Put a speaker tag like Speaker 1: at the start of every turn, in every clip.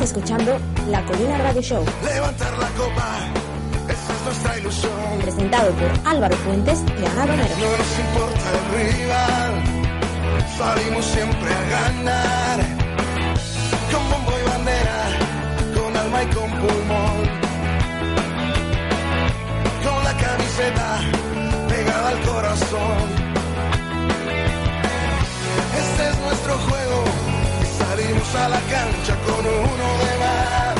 Speaker 1: Estás escuchando La Colina Radio Show,
Speaker 2: Levantar la copa, esa es nuestra ilusión.
Speaker 1: presentado por Álvaro Fuentes y Ana Romero.
Speaker 2: No nos importa el rival, salimos siempre a ganar. Con bombo y bandera, con alma y con pulmón. Con la camiseta pegada al corazón. Este es nuestro juego salimos a la cancha con uno de más.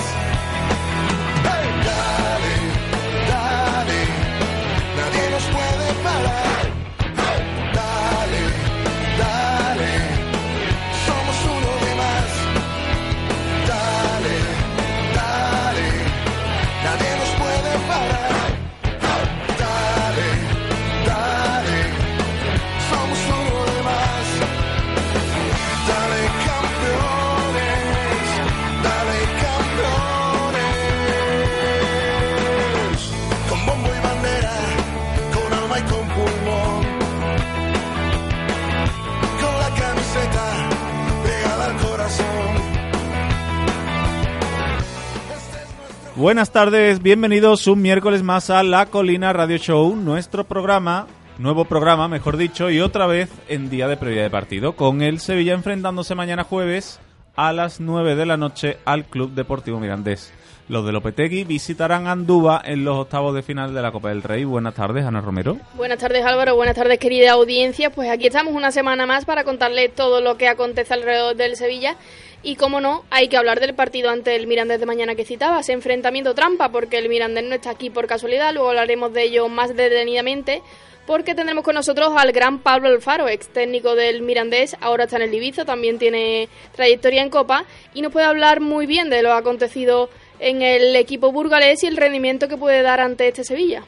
Speaker 3: Buenas tardes, bienvenidos un miércoles más a La Colina Radio Show, nuestro programa, nuevo programa, mejor dicho, y otra vez en día de previa de partido, con el Sevilla enfrentándose mañana jueves a las 9 de la noche al Club Deportivo Mirandés. Los de Lopetegui visitarán Andúba en los octavos de final de la Copa del Rey. Buenas tardes, Ana Romero.
Speaker 4: Buenas tardes Álvaro, buenas tardes querida audiencia. Pues aquí estamos una semana más para contarles todo lo que acontece alrededor del Sevilla. Y como no, hay que hablar del partido ante el Mirandés de mañana que citabas, enfrentamiento trampa, porque el Mirandés no está aquí por casualidad, luego hablaremos de ello más detenidamente, porque tendremos con nosotros al gran Pablo Alfaro, ex técnico del Mirandés, ahora está en el Ibiza, también tiene trayectoria en Copa, y nos puede hablar muy bien de lo acontecido en el equipo burgalés y el rendimiento que puede dar ante este Sevilla.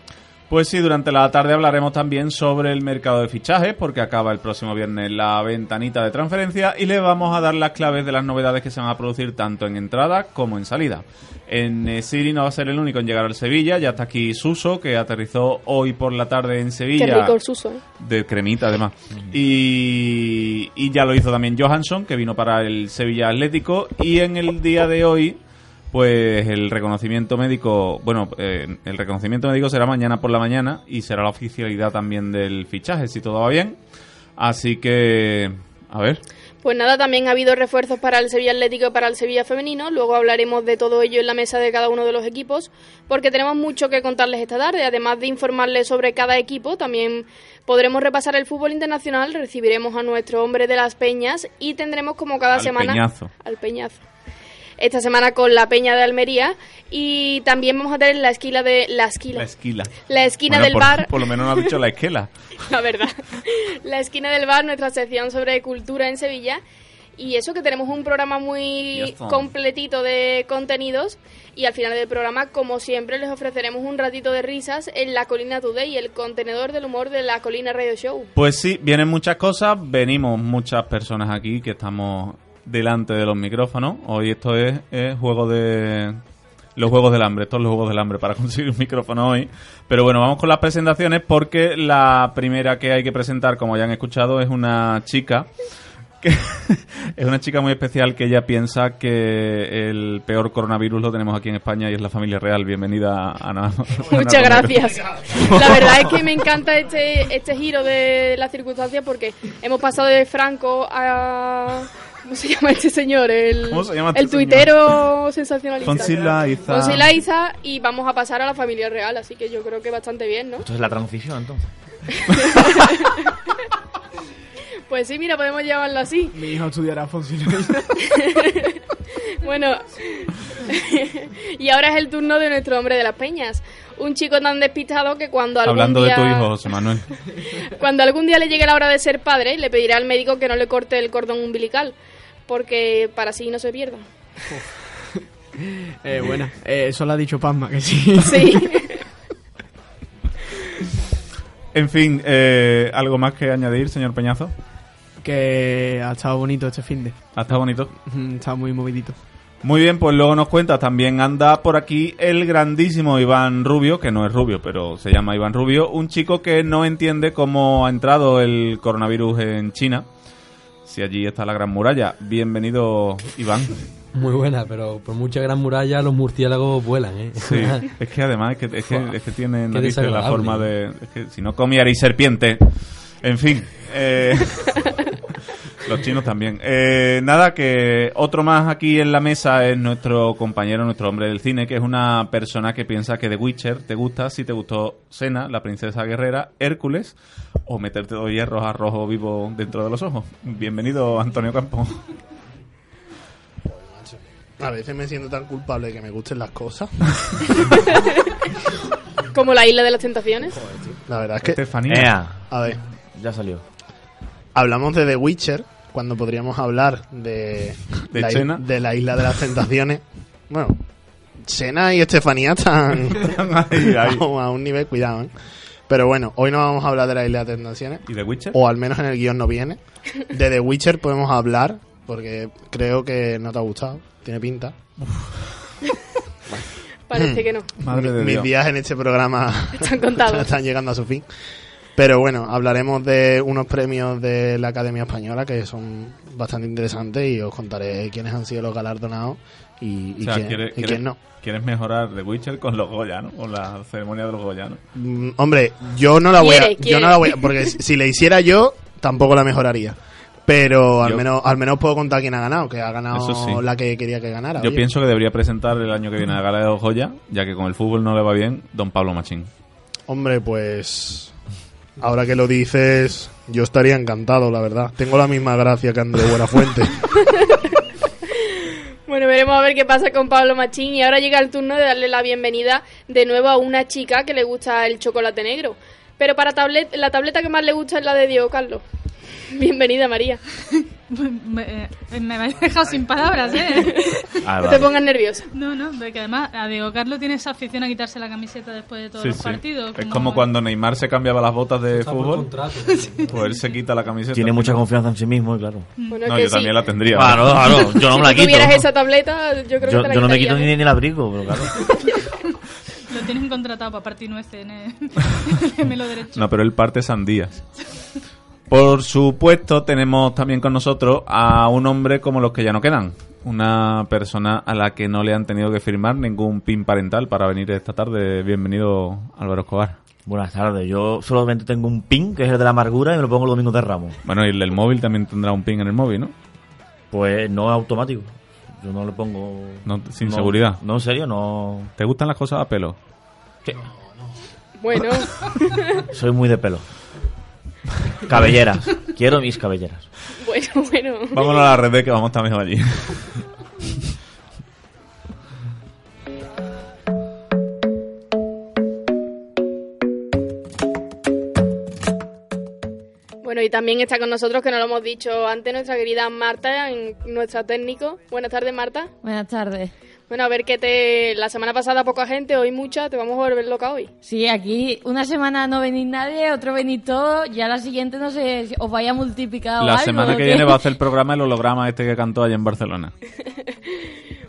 Speaker 3: Pues sí, durante la tarde hablaremos también sobre el mercado de fichajes, porque acaba el próximo viernes la ventanita de transferencia y le vamos a dar las claves de las novedades que se van a producir tanto en entrada como en salida. En eh, Siri no va a ser el único en llegar al Sevilla, ya está aquí Suso, que aterrizó hoy por la tarde en Sevilla.
Speaker 4: Qué rico el Suso, ¿eh?
Speaker 3: De cremita, además. Y, y ya lo hizo también Johansson, que vino para el Sevilla Atlético. Y en el día de hoy, pues el reconocimiento médico, bueno, eh, el reconocimiento médico será mañana por la mañana y será la oficialidad también del fichaje, si todo va bien. Así que, a ver.
Speaker 4: Pues nada, también ha habido refuerzos para el Sevilla Atlético y para el Sevilla Femenino. Luego hablaremos de todo ello en la mesa de cada uno de los equipos, porque tenemos mucho que contarles esta tarde. Además de informarles sobre cada equipo, también podremos repasar el fútbol internacional, recibiremos a nuestro hombre de las peñas y tendremos como cada
Speaker 3: Al
Speaker 4: semana
Speaker 3: Peñazo.
Speaker 4: al Peñazo. Esta semana con la Peña de Almería y también vamos a tener la esquina de la esquina,
Speaker 3: La esquila.
Speaker 4: la esquina
Speaker 3: Bueno,
Speaker 4: del
Speaker 3: por,
Speaker 4: bar
Speaker 3: Por lo menos no ha dicho la esquela.
Speaker 4: la verdad. La esquina del bar, nuestra sección sobre cultura en Sevilla. Y eso que tenemos un programa muy completito de contenidos. Y al final del programa, como siempre, les ofreceremos un ratito de risas en La Colina Today, el contenedor del humor de La Colina Radio Show.
Speaker 3: Pues sí, vienen muchas cosas, venimos muchas personas aquí que estamos delante de los micrófonos. Hoy esto es, es juego de... Los juegos del hambre, estos son los juegos del hambre para conseguir un micrófono hoy. Pero bueno, vamos con las presentaciones porque la primera que hay que presentar, como ya han escuchado, es una chica que es una chica muy especial que ella piensa que el peor coronavirus lo tenemos aquí en España y es la familia real. Bienvenida, Ana.
Speaker 4: Muchas gracias. La verdad es que me encanta este, este giro de las circunstancias porque hemos pasado de Franco a... ¿Cómo se llama este señor? El,
Speaker 3: ¿Cómo se llama este
Speaker 4: el tuitero sensacionalista.
Speaker 3: Fonsi Laiza.
Speaker 4: Fonsi Laiza, y vamos a pasar a la familia real, así que yo creo que bastante bien, ¿no?
Speaker 5: Esto es la transición, entonces.
Speaker 4: Pues sí, mira, podemos llamarlo así.
Speaker 5: Mi hijo estudiará Fonsi
Speaker 4: Bueno, y ahora es el turno de nuestro hombre de las peñas. Un chico tan despistado que cuando algún
Speaker 3: Hablando
Speaker 4: día...
Speaker 3: de tu hijo, José Manuel.
Speaker 4: Cuando algún día le llegue la hora de ser padre, le pedirá al médico que no le corte el cordón umbilical, porque para así no se pierda.
Speaker 5: Eh, buena. Eh, eso lo ha dicho Pasma, que sí.
Speaker 4: Sí.
Speaker 3: En fin, eh, ¿algo más que añadir, señor Peñazo?
Speaker 5: que ha estado bonito este fin de.
Speaker 3: ¿Ha estado bonito?
Speaker 5: Mm, Está muy movidito.
Speaker 3: Muy bien, pues luego nos cuenta, también anda por aquí el grandísimo Iván Rubio, que no es rubio, pero se llama Iván Rubio, un chico que no entiende cómo ha entrado el coronavirus en China, si allí está la Gran Muralla. Bienvenido, Iván.
Speaker 6: Muy buena, pero por mucha gran muralla los murciélagos vuelan, ¿eh?
Speaker 3: Sí, es que además es que, es que, es que tiene
Speaker 6: Qué
Speaker 3: narices la forma de... Es que si no comiarais serpiente... En fin, eh, los chinos también. Eh, nada, que otro más aquí en la mesa es nuestro compañero, nuestro hombre del cine, que es una persona que piensa que The Witcher te gusta si te gustó Sena, la princesa guerrera, Hércules, o meterte dos hierros a rojo vivo dentro de los ojos. Bienvenido, Antonio Campos.
Speaker 7: A veces me siento tan culpable de que me gusten las cosas.
Speaker 4: Como la isla de las tentaciones.
Speaker 7: La verdad es que,
Speaker 3: Estefanía.
Speaker 8: Ea,
Speaker 7: a ver,
Speaker 8: ya salió.
Speaker 7: hablamos de The Witcher cuando podríamos hablar de,
Speaker 3: De
Speaker 7: la, i-
Speaker 3: Chena.
Speaker 7: de la isla de las tentaciones. Bueno, Sena y Estefanía están
Speaker 3: Ay, ay.
Speaker 7: a, un- a un nivel, cuidado, ¿eh? Pero bueno, hoy no vamos a hablar de la isla de las tentaciones.
Speaker 3: ¿Y The Witcher?
Speaker 7: O al menos en el guion no viene. De The Witcher podemos hablar, porque creo que no te ha gustado. Tiene pinta.
Speaker 4: Parece que no.
Speaker 3: Madre de
Speaker 7: Mis
Speaker 3: Dios.
Speaker 7: días en este programa
Speaker 4: Están contados.
Speaker 7: están llegando a su fin. Pero bueno, hablaremos de unos premios de la Academia Española que son bastante interesantes y os contaré quiénes han sido los galardonados y, y
Speaker 3: O sea,
Speaker 7: quién,
Speaker 3: ¿quieres,
Speaker 7: y
Speaker 3: quieres-
Speaker 7: quién no.
Speaker 3: quieres mejorar The Witcher con los Goya, ¿no? Con la ceremonia de los Goya, ¿no?
Speaker 7: Mm, hombre, yo no la voy a, yo no la voy a, porque si si la hiciera yo tampoco la mejoraría. Pero al
Speaker 3: Yo-
Speaker 7: menos al menos puedo contar quién ha ganado, que ha ganado
Speaker 3: Eso sí.
Speaker 7: la que quería que ganara.
Speaker 3: Yo
Speaker 7: oye.
Speaker 3: pienso que debería presentar el año que viene la Gala de los Goya, ya que con el fútbol no le va bien, don Pablo Machín.
Speaker 7: Hombre, pues ahora que lo dices, yo estaría encantado, la verdad. Tengo la misma gracia que André Buenafuente.
Speaker 4: Bueno, veremos a ver qué pasa con Pablo Machín. Y ahora llega el turno de darle la bienvenida de nuevo a una chica que le gusta el chocolate negro. Pero para tablet, la tableta que más le gusta es la de Diego Carlos. Bienvenida, María.
Speaker 9: Me, eh, me habéis dejado sin palabras, ¿eh?
Speaker 8: Ah,
Speaker 4: No te pongas nerviosa.
Speaker 9: No, no, porque además a Diego Carlos tiene esa afición a quitarse la camiseta después de todos
Speaker 3: Sí,
Speaker 9: los
Speaker 3: sí.
Speaker 9: partidos.
Speaker 3: Es como cuando Neymar se cambiaba las botas de fútbol,
Speaker 6: contrato.
Speaker 3: pues él se quita la camiseta.
Speaker 8: Tiene mucha confianza en sí mismo, y claro.
Speaker 4: Bueno,
Speaker 3: No,
Speaker 4: que
Speaker 3: yo
Speaker 4: sí.
Speaker 3: también la tendría.
Speaker 8: Claro, claro, yo no me la
Speaker 4: Si
Speaker 8: quito.
Speaker 4: tuvieras esa tableta, yo creo
Speaker 8: Yo,
Speaker 4: que te la
Speaker 8: yo no me quito ni,
Speaker 4: ¿eh?
Speaker 8: ni el abrigo, pero claro.
Speaker 9: Lo tienen contratado para partir nueces en el derecho.
Speaker 3: No, pero él parte sandías. Por supuesto, tenemos también con nosotros a un hombre como los que ya no quedan. Una persona a la que no le han tenido que firmar ningún pin parental para venir esta tarde. Bienvenido, Álvaro Escobar.
Speaker 8: Buenas tardes. Yo solamente tengo un pin, que es el de la amargura, y me lo pongo los domingos de Ramos.
Speaker 3: Bueno, y el del móvil también tendrá un pin en el móvil, ¿no?
Speaker 8: Pues no es automático. Yo no le pongo...
Speaker 3: No, sin
Speaker 8: no-
Speaker 3: seguridad.
Speaker 8: No, en serio, no...
Speaker 3: ¿Te gustan las cosas a pelo?
Speaker 4: Bueno,
Speaker 8: Soy muy de pelo. Cabelleras. Quiero mis cabelleras.
Speaker 4: bueno, bueno.
Speaker 3: Vámonos a la red que vamos también allí.
Speaker 4: Bueno, y también está con nosotros, que nos lo hemos dicho antes, nuestra querida Marta, en nuestra técnico. Buenas tardes, Marta.
Speaker 10: Buenas tardes.
Speaker 4: Bueno, a ver que te... La semana pasada poca gente, hoy mucha, te vamos a volver loca hoy.
Speaker 10: Sí, aquí una semana no venís nadie, otro venís todos, ya la siguiente no sé si os vaya multiplicado
Speaker 3: La
Speaker 10: algo,
Speaker 3: semana que
Speaker 10: ¿o
Speaker 3: viene va a hacer el programa el holograma este que cantó allá en Barcelona.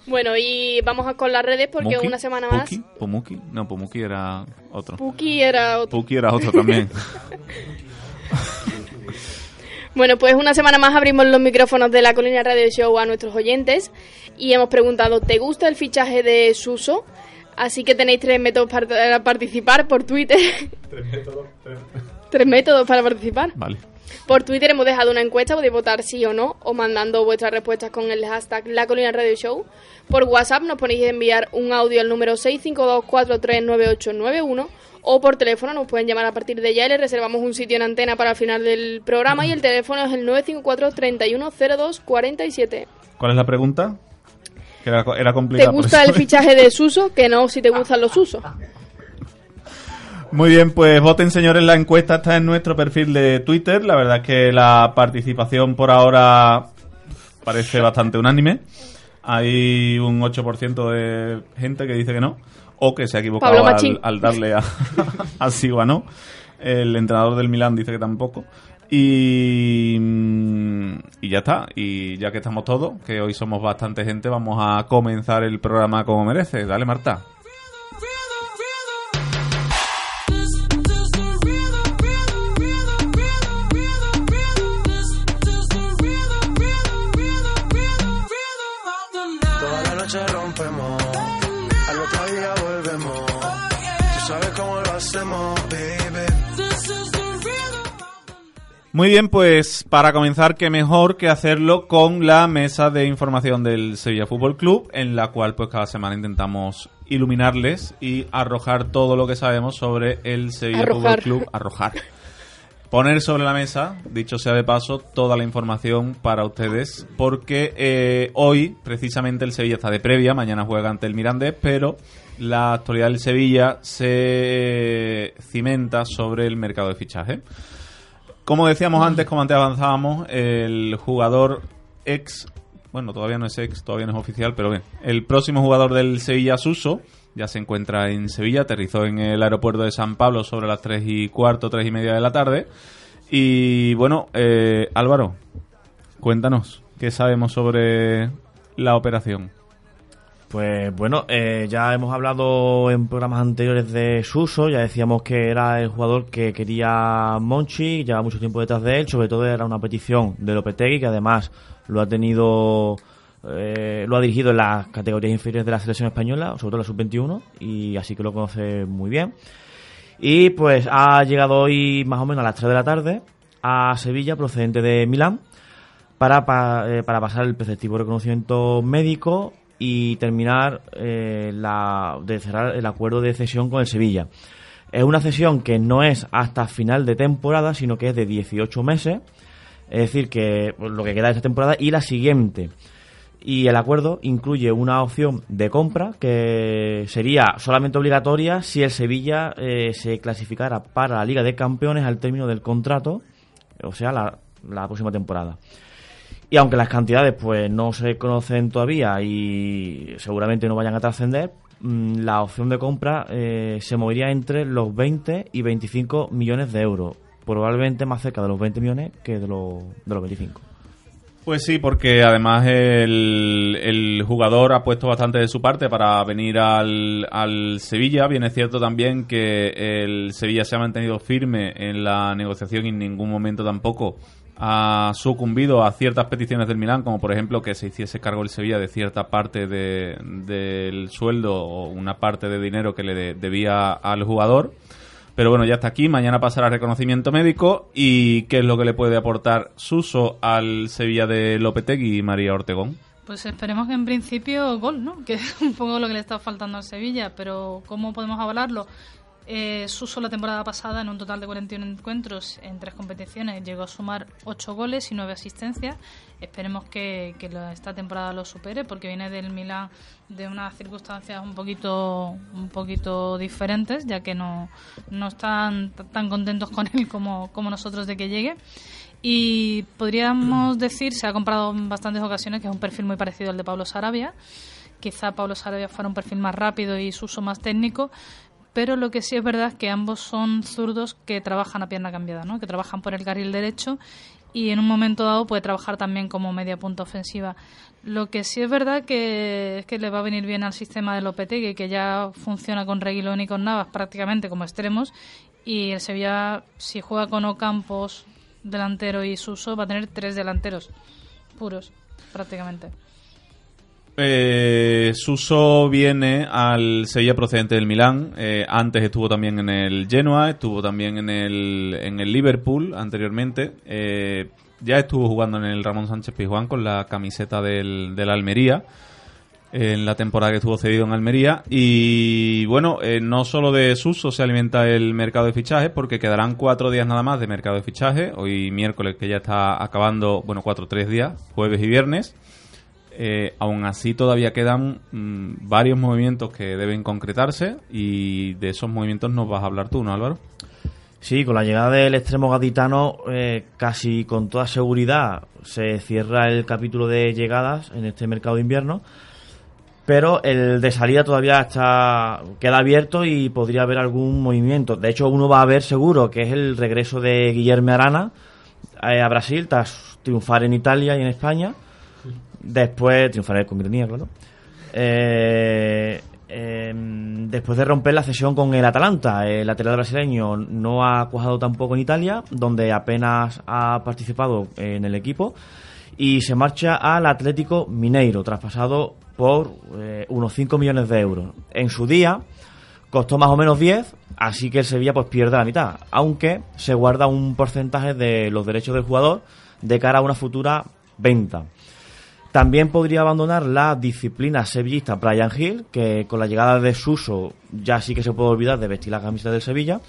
Speaker 4: Bueno, y vamos a con las redes porque
Speaker 3: ¿Muki?
Speaker 4: una semana más...
Speaker 3: ¿Puki? ¿Pumuki? No, Pumuki era otro.
Speaker 4: Puki era otro.
Speaker 3: Puki era otro también.
Speaker 4: Bueno, pues una semana más abrimos los micrófonos de la Colina Radio Show a nuestros oyentes y hemos preguntado, ¿te gusta el fichaje de Suso? Así que tenéis tres métodos para participar por Twitter. tres métodos para participar.
Speaker 3: Vale.
Speaker 4: Por Twitter hemos dejado una encuesta, podéis votar sí o no, o mandando vuestras respuestas con el hashtag La Colina Radio Show. Por WhatsApp nos ponéis a enviar un audio al número 652439891 o por teléfono nos pueden llamar a partir de ya y les reservamos un sitio en antena para el final del programa y el teléfono es el 954-310247.
Speaker 3: ¿Cuál es la pregunta? Que era, era
Speaker 4: ¿Te
Speaker 3: complicada.
Speaker 4: gusta el fichaje de Suso? Que no, si te gustan los usos.
Speaker 3: Muy bien, pues voten señores, la encuesta está en nuestro perfil de Twitter. La verdad es que la participación por ahora parece bastante unánime. Hay un 8% de gente que dice que no, o que se ha equivocado al, darle a, a Sigua no. El entrenador del Milán dice que tampoco. Y, mm, y ya está. Y ya que estamos todos, que hoy somos bastante gente, vamos a comenzar el programa como merece. Dale, Marta. Muy bien, pues para comenzar, qué mejor que hacerlo con la mesa de información del Sevilla Fútbol Club, en la cual pues cada semana intentamos iluminarles y arrojar todo lo que sabemos sobre el Sevilla
Speaker 4: Arrojar.
Speaker 3: Fútbol Club. Arrojar. Poner sobre la mesa, dicho sea de paso, toda la información para ustedes, porque eh, hoy precisamente el Sevilla está de previa, mañana juega ante el Mirandés, pero la actualidad del Sevilla se cimenta sobre el mercado de fichaje. Como decíamos antes, como antes avanzábamos, el jugador ex, bueno, todavía no es ex, todavía no es oficial, pero bien, el próximo jugador del Sevilla Suso ya se encuentra en Sevilla, aterrizó en el aeropuerto de San Pablo sobre las 3 y cuarto, 3 y media de la tarde. Y bueno, eh, Álvaro, cuéntanos, ¿qué sabemos sobre la operación?
Speaker 8: Pues bueno, eh, ya hemos hablado en programas anteriores de Suso, ya decíamos que era el jugador que quería Monchi, lleva mucho tiempo detrás de él, sobre todo era una petición de Lopetegui, que además lo ha tenido, eh, lo ha dirigido en las categorías inferiores de la selección española, sobre todo la sub-21, y así que lo conoce muy bien. Y pues ha llegado hoy más o menos a las 3 de la tarde a Sevilla, procedente de Milán, para, pa- eh, para pasar el preceptivo reconocimiento médico y terminar eh, la, de cerrar el acuerdo de cesión con el Sevilla. Es una cesión que no es hasta final de temporada, sino que es de 18 meses. Es decir, que pues, lo que queda de esta temporada y la siguiente. Y el acuerdo incluye una opción de compra que sería solamente obligatoria si el Sevilla eh, se clasificara para la Liga de Campeones al término del contrato, o sea, la, la próxima temporada. Y aunque las cantidades pues no se conocen todavía y seguramente no vayan a trascender, mm, la opción de compra eh, se movería entre los 20 y 25 millones de euros. Probablemente más cerca de los 20 millones que de los, de los 25.
Speaker 3: Pues sí, porque además el, el jugador ha puesto bastante de su parte para venir al, al Sevilla. Bien es cierto también que el Sevilla se ha mantenido firme en la negociación y en ningún momento tampoco ha sucumbido a ciertas peticiones del Milán, como por ejemplo que se hiciese cargo el Sevilla de cierta parte de- del sueldo o una parte de dinero que le de- debía al jugador. Pero bueno, ya está aquí. Mañana pasará reconocimiento médico. ¿Y qué es lo que le puede aportar Suso al Sevilla de Lopetegui y María Ortegón?
Speaker 9: Pues esperemos que en principio gol, ¿no? Que es un poco lo que le está faltando al Sevilla, pero ¿cómo podemos hablarlo? Eh, Suso la temporada pasada, en un total de 41 encuentros en tres competiciones, llegó a sumar 8 goles y 9 asistencias. Esperemos que, que la- esta temporada lo supere, porque viene del Milán de unas circunstancias un poquito, un poquito diferentes, ya que no, no están tan contentos con él como, como nosotros de que llegue. Y podríamos decir, se ha comprado en bastantes ocasiones, que es un perfil muy parecido al de Pablo Sarabia. Quizá Pablo Sarabia fuera un perfil más rápido y Suso más técnico, pero lo que sí es verdad es que ambos son zurdos que trabajan a pierna cambiada, ¿no? que trabajan por el carril derecho y en un momento dado puede trabajar también como media punta ofensiva. Lo que sí es verdad que es que le va a venir bien al sistema de Lopetegui, que ya funciona con Reguilón y con Navas prácticamente como extremos, y el Sevilla, si juega con Ocampos delantero y Suso, va a tener tres delanteros puros, prácticamente.
Speaker 3: Eh, Suso viene al Sevilla procedente del Milán. Eh, antes estuvo también en el Genoa, estuvo también en el, en el Liverpool anteriormente. Eh, ya estuvo jugando en el Ramón Sánchez Pizjuán con la camiseta del, del Almería. En la temporada que estuvo cedido en Almería. Y bueno, eh, no solo de Suso se alimenta el mercado de fichajes, porque quedarán cuatro días nada más de mercado de fichajes. Hoy miércoles, que ya está acabando, bueno, cuatro tres días, jueves y viernes. Eh, aún así todavía quedan mm, varios movimientos que deben concretarse y de esos movimientos nos vas a hablar tú, ¿no Álvaro?
Speaker 8: Sí, con la llegada del extremo gaditano, eh, casi con toda seguridad se cierra el capítulo de llegadas en este mercado de invierno. Pero el de salida todavía está queda abierto y podría haber algún movimiento. De hecho, uno va a ver seguro que es el regreso de Guillermo Arana eh, a Brasil tras triunfar en Italia y en España. Después triunfar con Grenier, claro. Eh, em, después de romper la cesión con el Atalanta, el lateral brasileño no ha cuajado tampoco en Italia, donde apenas ha participado en el equipo, y se marcha al Atlético Mineiro, traspasado por eh, unos 5 millones de euros. En su día costó más o menos 10, así que el Sevilla pues pierde la mitad, aunque se guarda un porcentaje de los derechos del jugador de cara a una futura venta. También podría abandonar la disciplina sevillista Brian Hill, que con la llegada de Suso ya sí que se puede olvidar de vestir la camisa del Sevilla.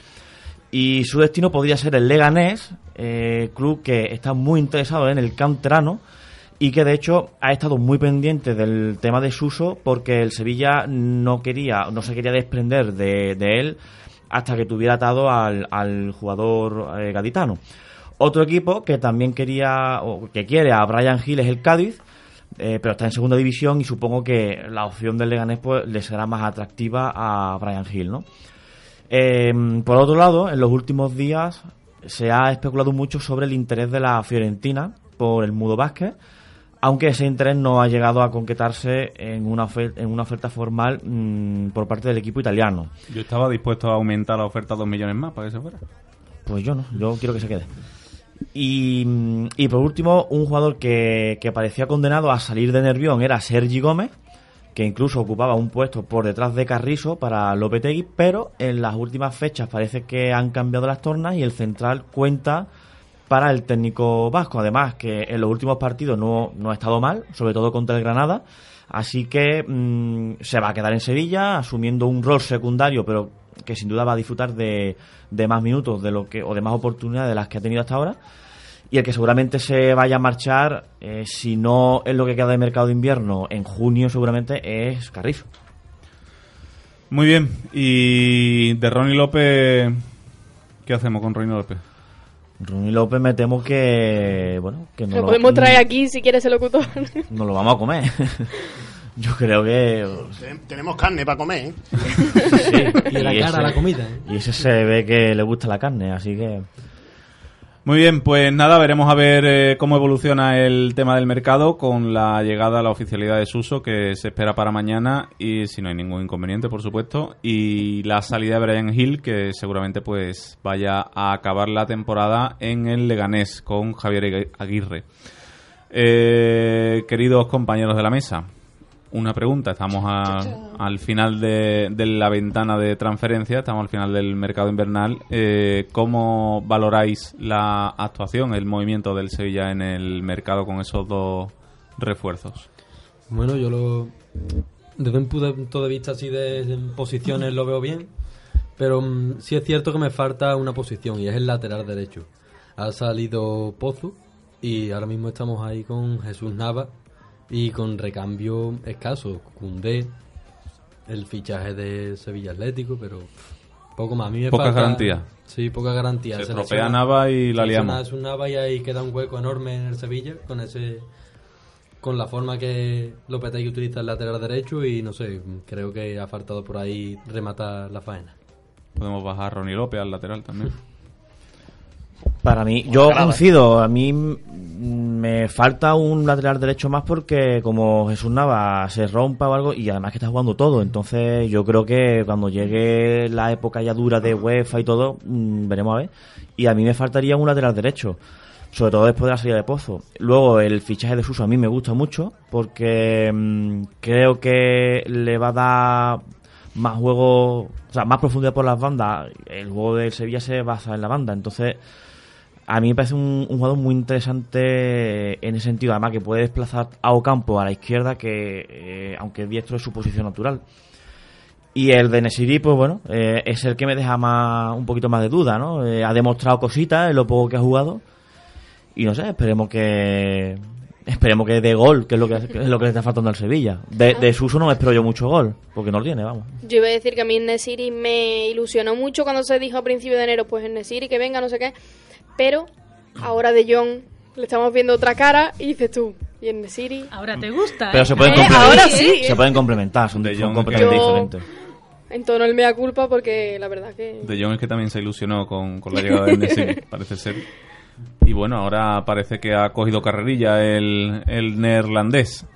Speaker 8: Y su destino podría ser el Leganés, eh, club que está muy interesado en el canterano y que de hecho ha estado muy pendiente del tema de Suso porque el Sevilla no quería, no se quería desprender de, él hasta que tuviera atado al, al jugador eh, gaditano. Otro equipo que también quería o que quiere a Brian Hill es el Cádiz, eh, pero está en segunda división y supongo que la opción del Leganés pues, le será más atractiva a Brian Hill, ¿no? Eh, por otro lado, en los últimos días se ha especulado mucho sobre el interés de la Fiorentina por el Mudo Vázquez, aunque ese interés no ha llegado a concretarse en una, oferta, en una oferta formal mmm, por parte del equipo italiano.
Speaker 3: Yo estaba dispuesto a aumentar la oferta a dos millones más para que se fuera.
Speaker 8: Pues yo no, yo quiero que se quede. Y, y por último, un jugador que, que, parecía condenado a salir de Nervión era Sergi Gómez, que incluso ocupaba un puesto por detrás de Carrizo para Lopetegui, pero en las últimas fechas parece que han cambiado las tornas y el central cuenta para el técnico vasco. Además, que en los últimos partidos no, no ha estado mal, sobre todo contra el Granada. Así que mmm, se va a quedar en Sevilla, asumiendo un rol secundario, pero que sin duda va a disfrutar de, de, más minutos de lo que o de más oportunidades de las que ha tenido hasta ahora. Y el que seguramente se vaya a marchar, eh, si no es lo que queda de mercado de invierno, en junio seguramente es Carrizo.
Speaker 3: Muy bien. Y de Ronnie López, ¿qué hacemos con Ronnie López?
Speaker 8: Ronnie López me temo que, bueno, que no
Speaker 4: lo, lo podemos traer aquí si quieres el locutor.
Speaker 8: No lo vamos a comer. Yo creo que.
Speaker 7: Tenemos carne para comer. ¿eh?
Speaker 6: Sí, y, y la cara
Speaker 8: ese,
Speaker 6: a la comida. ¿eh?
Speaker 8: Y ese se ve que le gusta la carne, así que.
Speaker 3: Muy bien, pues nada, veremos a ver eh, cómo evoluciona el tema del mercado con la llegada a la oficialidad de Suso que se espera para mañana y si no hay ningún inconveniente, por supuesto, y la salida de Brian Hill que seguramente pues vaya a acabar la temporada en el Leganés con Javier Aguirre. Eh, queridos compañeros de la mesa, una pregunta. Estamos a, al final de, la ventana de transferencia, estamos al final del mercado invernal. Eh, ¿Cómo valoráis la actuación, el movimiento del Sevilla en el mercado con esos dos refuerzos?
Speaker 6: Bueno, yo lo. Desde un punto de vista así de posiciones lo veo bien, pero um, sí es cierto que me falta una posición y es el lateral derecho. Ha salido Pozo y ahora mismo estamos ahí con Jesús Nava, y con recambio escaso. Cundé, el fichaje de Sevilla Atlético, pero poco más. A mí me
Speaker 3: poca
Speaker 6: falta,
Speaker 3: garantía.
Speaker 6: Sí, poca garantía.
Speaker 3: Se, se tropea Nava y la liamos.
Speaker 6: Es un Nava y ahí queda un hueco enorme en el Sevilla con ese con la forma que Lopetegui utiliza el lateral derecho y no sé, creo que ha faltado por ahí rematar la faena.
Speaker 3: Podemos bajar a Ronnie López al lateral también.
Speaker 8: Para mí, yo coincido, a mí me falta un lateral derecho más porque como Jesús Nava se rompa o algo y además que está jugando todo, entonces yo creo que cuando llegue la época ya dura de UEFA y todo, mmm, veremos a ver. Y a mí me faltaría un lateral derecho, sobre todo después de la salida de Pozo. Luego el fichaje de Suso a mí me gusta mucho porque mmm, creo que le va a dar más juego, o sea, más profundidad por las bandas. El juego del Sevilla se basa en la banda, entonces a mí me parece un, un, jugador muy interesante en ese sentido, además que puede desplazar a Ocampo a la izquierda, que eh, aunque diestro es su posición natural. Y el de Nesiri, pues bueno, eh, es el que me deja más un poquito más de duda, ¿no? Eh, ha demostrado cositas en lo poco que ha jugado. Y no sé, esperemos que, Esperemos que dé gol, que es lo que, que lo que le está faltando al Sevilla. De, de Suso no me espero yo mucho gol, porque no lo tiene, vamos.
Speaker 4: Yo iba a decir que a mí Nesiri me ilusionó mucho cuando se dijo a principio de enero, pues Nesiri que venga, no sé qué. Pero ahora de John le estamos viendo otra cara y dices tú, y en Nesiri.
Speaker 9: Ahora te gusta.
Speaker 8: Pero
Speaker 9: ¿eh?
Speaker 8: se pueden,
Speaker 4: Eh,
Speaker 8: complementar,
Speaker 4: ahora sí,
Speaker 8: se
Speaker 4: eh.
Speaker 8: pueden complementar, son,
Speaker 3: De
Speaker 8: son
Speaker 3: Jong,
Speaker 8: completamente diferentes.
Speaker 4: En tono el mea culpa porque la verdad que...
Speaker 3: De Jong es que también se ilusionó con, con la llegada de Nesiri, parece ser. Y bueno, ahora parece que ha cogido carrerilla el, el neerlandés.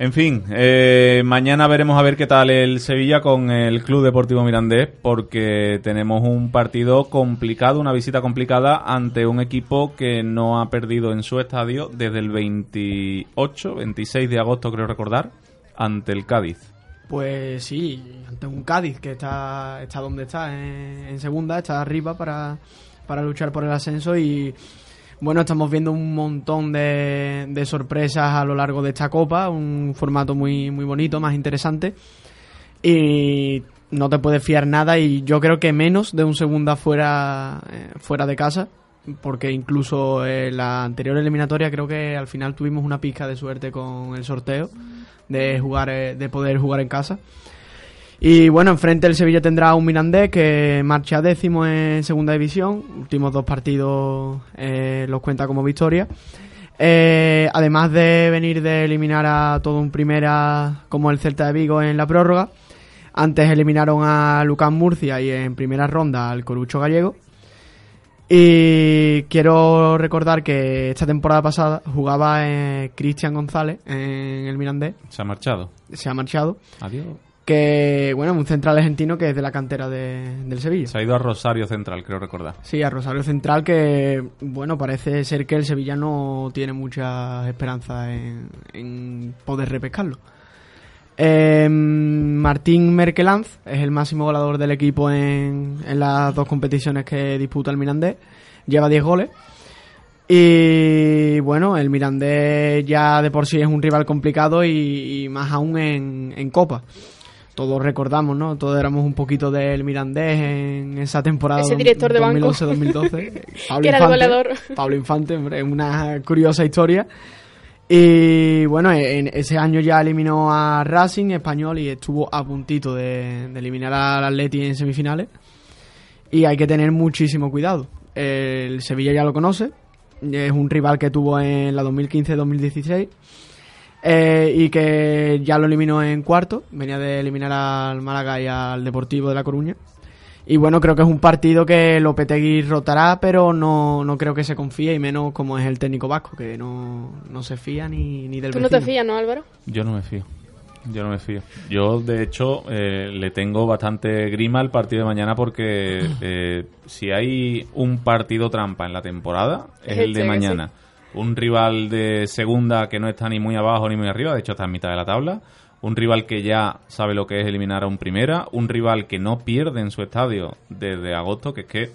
Speaker 3: En fin, eh, mañana veremos a ver qué tal el Sevilla con el Club Deportivo Mirandés, porque tenemos un partido complicado, una visita complicada ante un equipo que no ha perdido en su estadio desde el 28, 26 de agosto, creo recordar, ante el Cádiz.
Speaker 5: Pues sí, ante un Cádiz que está, está donde está, en, en segunda, está arriba para, para luchar por el ascenso y bueno, estamos viendo un montón de, de sorpresas a lo largo de esta copa, un formato muy, muy bonito, más interesante. Y no te puedes fiar nada y yo creo que menos de un segunda fuera, eh, fuera de casa porque incluso en la anterior eliminatoria creo que al final tuvimos una pizca de suerte con el sorteo de jugar eh, de poder jugar en casa y bueno enfrente el Sevilla tendrá un Mirandés que marcha décimo en segunda división últimos dos partidos eh, los cuenta como victoria Eh, además de venir de eliminar a todo un primera como el Celta de Vigo en la prórroga antes eliminaron a Lucas Murcia y en primera ronda al Corucho Gallego y quiero recordar que esta temporada pasada jugaba eh, Cristian González en el Mirandés.
Speaker 3: Se ha marchado.
Speaker 5: Se ha marchado.
Speaker 3: Adiós.
Speaker 5: Que, bueno, un central argentino que es de la cantera de- del Sevilla.
Speaker 3: Se ha ido a Rosario Central, creo recordar.
Speaker 5: Sí, a Rosario Central que, bueno, parece ser que el Sevilla no tiene muchas esperanzas en, en poder repescarlo. Eh, Martín Merkelanz es el máximo goleador del equipo en, en las dos competiciones que disputa el Mirandés. Lleva 10 goles. Y bueno, el Mirandés ya de por sí es un rival complicado y, y más aún en, en Copa. Todos recordamos, ¿no? Todos éramos un poquito del Mirandés en esa temporada
Speaker 4: Ese director de banco.
Speaker 5: 2011-2012. Pablo
Speaker 4: Que era el
Speaker 5: Infante,
Speaker 4: goleador.
Speaker 5: Pablo Infante, hombre, es una curiosa historia. Y bueno, en ese año ya eliminó a Racing Español y estuvo a puntito de, de eliminar al Atleti en semifinales. Y hay que tener muchísimo cuidado. El Sevilla ya lo conoce. Es un rival que tuvo en la 2015-2016. Eh, y que ya lo eliminó en cuarto. Venía de eliminar al Málaga y al Deportivo de La Coruña. Y bueno, creo que es un partido que Lopetegui rotará, pero no, no creo que se confíe, y menos como es el técnico vasco, que no, no se fía ni, ni del
Speaker 4: Tú no te fías, ¿no, Álvaro?
Speaker 3: Yo no me fío. Yo no me fío. Yo, de hecho, eh, le tengo bastante grima al partido de mañana porque eh, si hay un partido trampa en la temporada, es
Speaker 4: Es
Speaker 3: el de mañana. Un rival de segunda que no está ni muy abajo ni muy arriba, de hecho está en mitad de la tabla. Un rival que ya sabe lo que es eliminar a un primera. Un rival que no pierde en su estadio desde agosto, que es que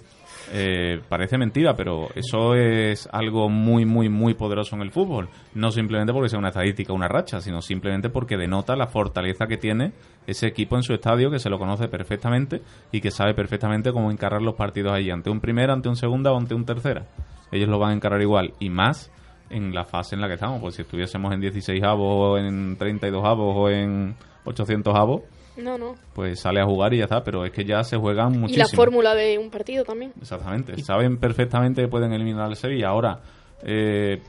Speaker 3: eh, parece mentira, pero eso es algo muy, muy, muy poderoso en el fútbol. No simplemente porque sea una estadística, una racha, sino simplemente porque denota la fortaleza que tiene ese equipo en su estadio, que se lo conoce perfectamente y que sabe perfectamente cómo encarar los partidos ahí, ante un primera, ante un segunda o ante un tercera. Ellos lo van a encarar igual y más en la fase en la que estamos, pues si estuviésemos en 16 avos o en 32 avos o en 800 avos,
Speaker 4: No, no.
Speaker 3: pues sale a jugar y ya está, pero es que ya se juegan
Speaker 4: Y la
Speaker 3: muchísimo.
Speaker 4: fórmula de un partido también.
Speaker 3: Exactamente. Saben perfectamente que pueden eliminar al Sevilla. Ahora, eh,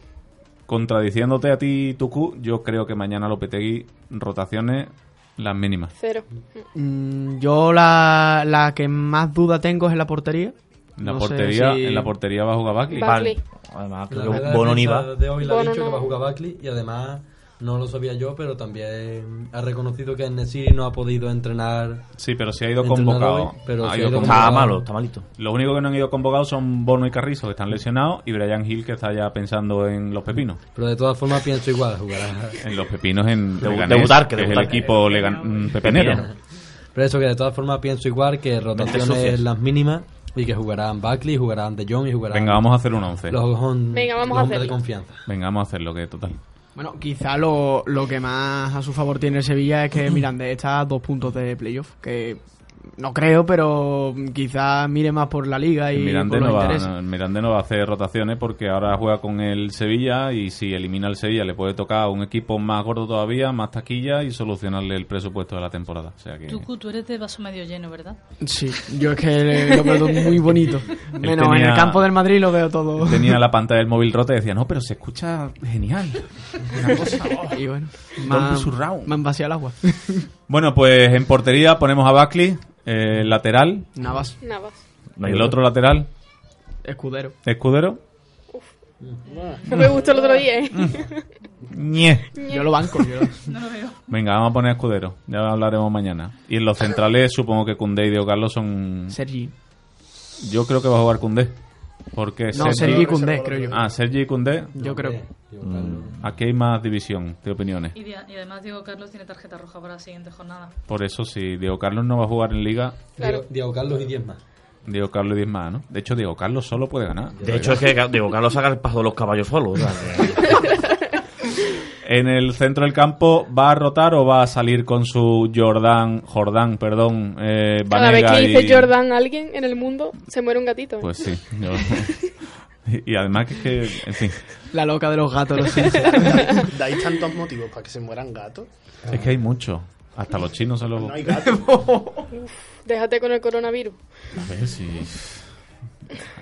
Speaker 3: contradiciéndote a ti, Tucu, yo creo que mañana Lopetegui rotaciones las mínimas.
Speaker 4: Cero.
Speaker 5: Mm, yo la, la que más duda tengo es en la portería.
Speaker 3: En la
Speaker 5: No
Speaker 3: portería,
Speaker 5: si-
Speaker 3: en la portería va a jugar Buckley.
Speaker 4: Buckley.
Speaker 8: Además, creo que Bono ni va.
Speaker 6: de hoy le ha dicho que
Speaker 4: no.
Speaker 6: va a jugar Buckley y además no lo sabía yo, pero también ha reconocido que Nesiri no ha podido entrenar.
Speaker 3: Sí, pero se ha ido convocado.
Speaker 6: hoy, pero
Speaker 3: Ha ido convocado.
Speaker 8: Está malo, está malito.
Speaker 3: Lo único que no han ido convocados son Bono y Carrizo, que están lesionados, y Brian Hill, que está ya pensando en los pepinos.
Speaker 6: Pero de todas formas pienso igual, jugará.
Speaker 3: En los pepinos en Leganés,
Speaker 8: debutar, que
Speaker 3: es
Speaker 8: debutar.
Speaker 3: el equipo legan- mm, pepinero.
Speaker 8: Pepinero.
Speaker 6: Pero eso que de todas formas pienso igual que rotaciones las mínimas y que jugarán Buckley, jugarán De Jong y jugarán
Speaker 3: Venga, vamos a hacer un once.
Speaker 6: los, hon-
Speaker 4: Venga, vamos
Speaker 6: los
Speaker 4: a
Speaker 6: hombres de
Speaker 4: hacerlo.
Speaker 6: confianza.
Speaker 3: Venga, vamos a hacerlo, que total.
Speaker 5: Bueno, quizá lo, lo que más a su favor tiene el Sevilla es que Mirandés está a dos puntos de playoff, que no creo, pero quizás mire más por la liga y
Speaker 3: El
Speaker 5: por los
Speaker 3: no va,
Speaker 5: intereses.
Speaker 3: no, el va a hacer rotaciones porque ahora juega con el Sevilla y si elimina al Sevilla le puede tocar a un equipo más gordo todavía, más taquilla y solucionarle el presupuesto de la temporada. O sea que
Speaker 9: Tucu, tú eres de vaso medio lleno, ¿verdad?
Speaker 5: Sí, yo es que lo veo muy bonito. Menos en el campo del Madrid lo veo todo.
Speaker 3: tenía la pantalla del móvil rota y decía, no, pero se escucha genial. Una cosa, oh.
Speaker 5: Y bueno, más vacía el agua.
Speaker 3: Bueno, pues en portería ponemos a Buckley, eh, lateral,
Speaker 5: Navas,
Speaker 4: Navas.
Speaker 8: Hay
Speaker 3: el
Speaker 8: otro.
Speaker 3: otro lateral,
Speaker 5: escudero.
Speaker 3: escudero.
Speaker 4: No me gustó el otro día, ¿eh?
Speaker 3: Ñe.
Speaker 5: Yo lo banco. Yo lo-
Speaker 9: No lo veo.
Speaker 3: Venga, vamos a poner escudero. Ya hablaremos mañana. Y en los centrales supongo que Cundé y Diego Carlos son...
Speaker 5: Sergi.
Speaker 3: Yo creo que va a jugar Cundé. Porque
Speaker 5: No, Sergi y Koundé, creo yo.
Speaker 3: Ah, Sergi y Cundé.
Speaker 5: Yo creo.
Speaker 3: Aquí hay más división de opiniones.
Speaker 9: Y, además Diego Carlos tiene tarjeta roja para la siguiente jornada.
Speaker 3: Por eso, si Diego Carlos no va a jugar en Liga,
Speaker 4: Claro.
Speaker 6: Diego, Diego Carlos y 10 más.
Speaker 3: Diego Carlos y 10 más, ¿no? De hecho, Diego Carlos solo puede ganar.
Speaker 8: De hecho, es que Diego Carlos saca el paso de los caballos solos. o sea, que-
Speaker 3: En el centro del campo, ¿va a rotar o va a salir con su Jordan, Jordán, perdón, eh,
Speaker 4: Cada vez que dice
Speaker 3: y-
Speaker 4: Jordan a alguien en el mundo, se muere un gatito. ¿eh?
Speaker 3: Pues sí. yo- y, y además que, es que, en fin,
Speaker 5: La loca de los gatos. Los.
Speaker 7: ¿Dais tantos motivos para que se mueran gatos?
Speaker 3: es que hay mucho. Hasta los chinos se lo...
Speaker 7: No hay gatos.
Speaker 4: Déjate con el coronavirus.
Speaker 3: A ver si...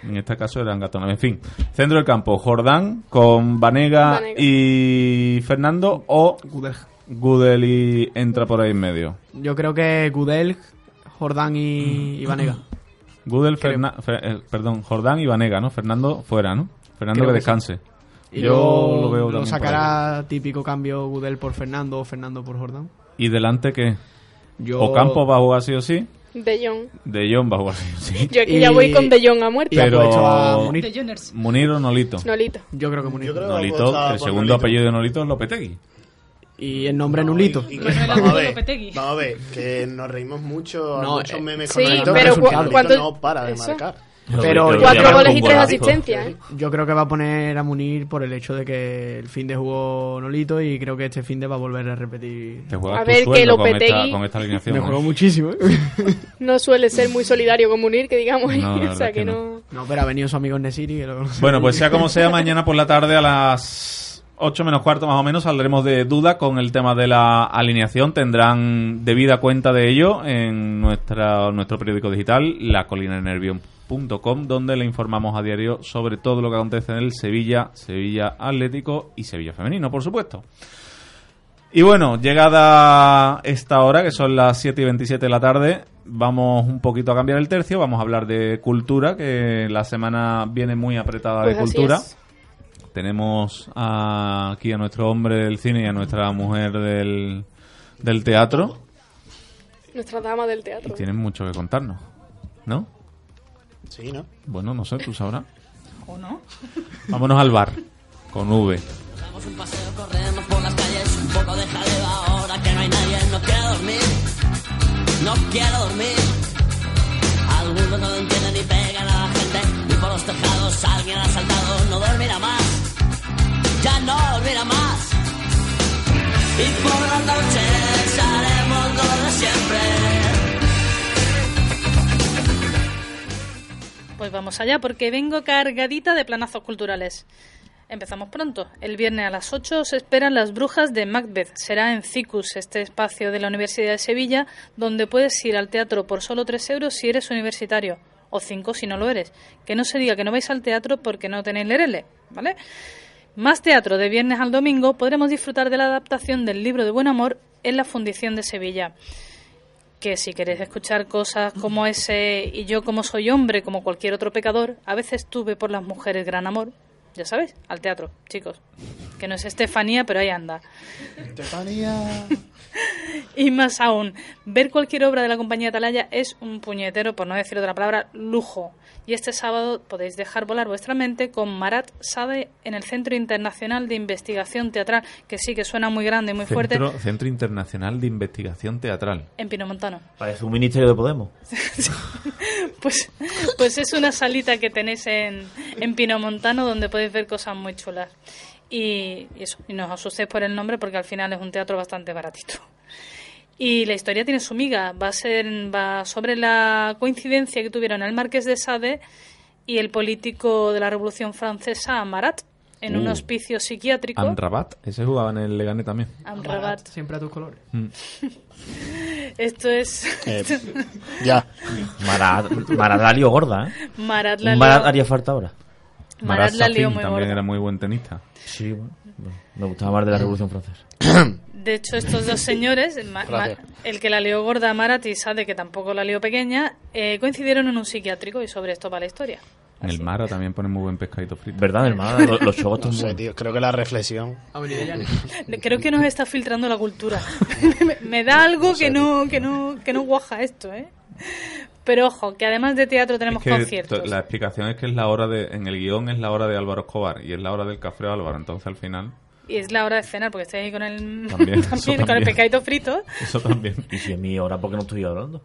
Speaker 3: En este caso eran gatones. En fin, centro del campo, Jordán con Vanega,
Speaker 4: Vanega.
Speaker 3: y Fernando o
Speaker 5: Gudel.
Speaker 3: Gudel y entra por ahí en medio.
Speaker 5: Yo creo que Gudel, Jordán y, y Vanega.
Speaker 3: Gudel. Ferna- Fe- eh, perdón, Jordán y Vanega, ¿no? Fernando fuera, ¿no? Fernando
Speaker 5: Creo
Speaker 3: que
Speaker 5: que sí.
Speaker 3: descanse.
Speaker 5: Y
Speaker 3: Yo lo veo también por
Speaker 5: sacará típico cambio Gudel por Fernando o Fernando por Jordán.
Speaker 3: ¿Y delante qué?
Speaker 5: Yo...
Speaker 3: Ocampo va a jugar sí o sí.
Speaker 4: De Jong.
Speaker 3: De Jong va a jugar sí.
Speaker 4: Yo aquí
Speaker 5: Y-
Speaker 4: ya voy con De Jong a muerte.
Speaker 5: Y
Speaker 3: Pero-
Speaker 5: a Munir.
Speaker 3: Munir o Nolito.
Speaker 4: Nolito.
Speaker 5: Yo creo que Munir.
Speaker 7: Creo que
Speaker 3: Nolito, el segundo
Speaker 7: Nolito.
Speaker 3: apellido de Nolito es Lopetegui.
Speaker 5: Y el nombre Nulito.
Speaker 7: Y que-
Speaker 9: Bueno, el
Speaker 7: vamos, a ver, vamos a ver, que nos reímos mucho,
Speaker 5: No,
Speaker 7: muchos
Speaker 5: eh,
Speaker 7: memes con
Speaker 4: sí,
Speaker 7: Nolito,
Speaker 5: pero
Speaker 7: Nolito
Speaker 5: cu-
Speaker 4: cuando-
Speaker 7: no para de
Speaker 4: eso.
Speaker 7: marcar.
Speaker 5: Pero
Speaker 4: Cuatro goles y tres asistencias, ¿eh?
Speaker 5: Yo creo que va a poner a Munir por el hecho de que el fin de jugó Nolito y creo que este fin de va a volver a repetir.
Speaker 4: A ver, que
Speaker 3: con
Speaker 4: Lopetegui-
Speaker 3: esta, con esta.
Speaker 5: Me
Speaker 3: ¿eh?
Speaker 5: jugó muchísimo, ¿eh?
Speaker 4: No suele ser muy solidario con Munir, que digamos.
Speaker 3: No, la
Speaker 4: o sea
Speaker 3: que no.
Speaker 4: no.
Speaker 5: No, pero ha venido su amigo Nesiri que lo.
Speaker 3: Bueno, pues sea como sea, mañana por la tarde a las 8 menos cuarto más o menos saldremos de duda con el tema de la alineación. Tendrán debida cuenta de ello en nuestra, nuestro periódico digital, lacolinanervión.com, donde le informamos a diario sobre todo lo que acontece en el Sevilla, Sevilla Atlético y Sevilla Femenino, por supuesto. Y bueno, llegada esta hora, que son las 7 y 27 de la tarde, vamos un poquito a cambiar el tercio, vamos a hablar de cultura, que la semana viene muy apretada
Speaker 4: Pues
Speaker 3: de
Speaker 4: así
Speaker 3: cultura.
Speaker 4: es.
Speaker 3: Tenemos a- aquí a nuestro hombre del cine y a nuestra mujer del, del teatro,
Speaker 4: Nuestra dama del
Speaker 3: y
Speaker 4: teatro.
Speaker 3: tienen mucho que contarnos, ¿no?
Speaker 7: Sí, ¿no?
Speaker 3: Bueno, no sé, tú sabrás.
Speaker 9: ¿O no?
Speaker 3: Vámonos al bar, con V.
Speaker 11: Damos un paseo, corremos por las calles, un poco de jaleo ahora que no hay nadie, no quiero dormir, no quiero dormir. Algunos no lo entienden y pegan a la gente, y por los tejados alguien ha saltado, no dormirá más, ya no dormirá más. Y por las noches haremos lo de siempre.
Speaker 9: Pues vamos allá, porque vengo cargadita de planazos culturales. Empezamos pronto. El viernes a las 8 se esperan las brujas de Macbeth. Será en CICUS, este espacio de la Universidad de Sevilla, donde puedes ir al teatro por solo 3 euros si eres universitario, o 5 si no lo eres. Que no se diga que no vais al teatro porque no tenéis LRL, ¿vale? Más teatro de viernes al domingo podremos disfrutar de la adaptación del libro de Buen Amor en la Fundición de Sevilla que si queréis escuchar cosas como ese y yo como soy hombre, como cualquier otro pecador, a veces tuve por las mujeres gran amor, ya sabéis, al teatro, chicos. Que no es Estefanía, pero ahí anda. Y más aún, ver cualquier obra de la compañía Atalaya es un puñetero, por no decir otra palabra, lujo. Y este sábado podéis dejar volar vuestra mente con Marat Sade en el Centro Internacional de Investigación Teatral, que sí que suena muy grande y muy fuerte,
Speaker 3: Centro, Centro Internacional de Investigación Teatral.
Speaker 9: en Pinomontano.
Speaker 8: Parece un ministerio de Podemos.
Speaker 9: Pues, pues es una salita que tenéis en, en Pinomontano donde podéis ver cosas muy chulas. Y, y eso, y no os asustéis por el nombre porque al final es un teatro bastante baratito. Y la historia tiene su miga. Va a ser va sobre la coincidencia que tuvieron el marqués de Sade y el político de la Revolución Francesa, Marat, en un
Speaker 3: Uh.
Speaker 9: hospicio psiquiátrico.
Speaker 3: Amrabat, ese jugaba en el Legane también.
Speaker 9: Amrabat.
Speaker 5: Siempre a tus colores.
Speaker 3: Mm.
Speaker 9: Esto es...
Speaker 7: Eh, ya.
Speaker 8: Marat, Marat la lió gorda, ¿eh?
Speaker 9: Marat la
Speaker 8: Marat haría falta ahora.
Speaker 9: Marat la lió muy
Speaker 3: también
Speaker 9: gorda.
Speaker 3: era muy buen tenista.
Speaker 8: Sí, bueno, me gustaba más de la Revolución Francesa.
Speaker 9: De hecho, estos dos señores, ma- ma- el que la lió gorda Marat y Sade, que tampoco la lió pequeña, eh, coincidieron en un psiquiátrico y sobre esto va la historia.
Speaker 3: En el Mara también pone muy buen pescadito frito.
Speaker 8: ¿Verdad? El Mara, lo- los chogos
Speaker 7: No sé, tío. Creo que la reflexión.
Speaker 9: Creo que nos está filtrando la cultura. me, me da algo que no que no que no guaja esto, ¿eh? Pero ojo, que además de teatro tenemos
Speaker 3: Es que
Speaker 9: conciertos.
Speaker 3: to- la explicación es que es la hora de, en el guion es la hora de Álvaro Escobar y es la hora del café Álvaro, entonces al final
Speaker 9: Y es la hora de cenar, porque estoy ahí con el,
Speaker 3: También, eso
Speaker 9: también, con el
Speaker 3: también.
Speaker 9: pescadito frito.
Speaker 3: eso también.
Speaker 8: Y si es mi hora, ¿por qué no estoy hablando?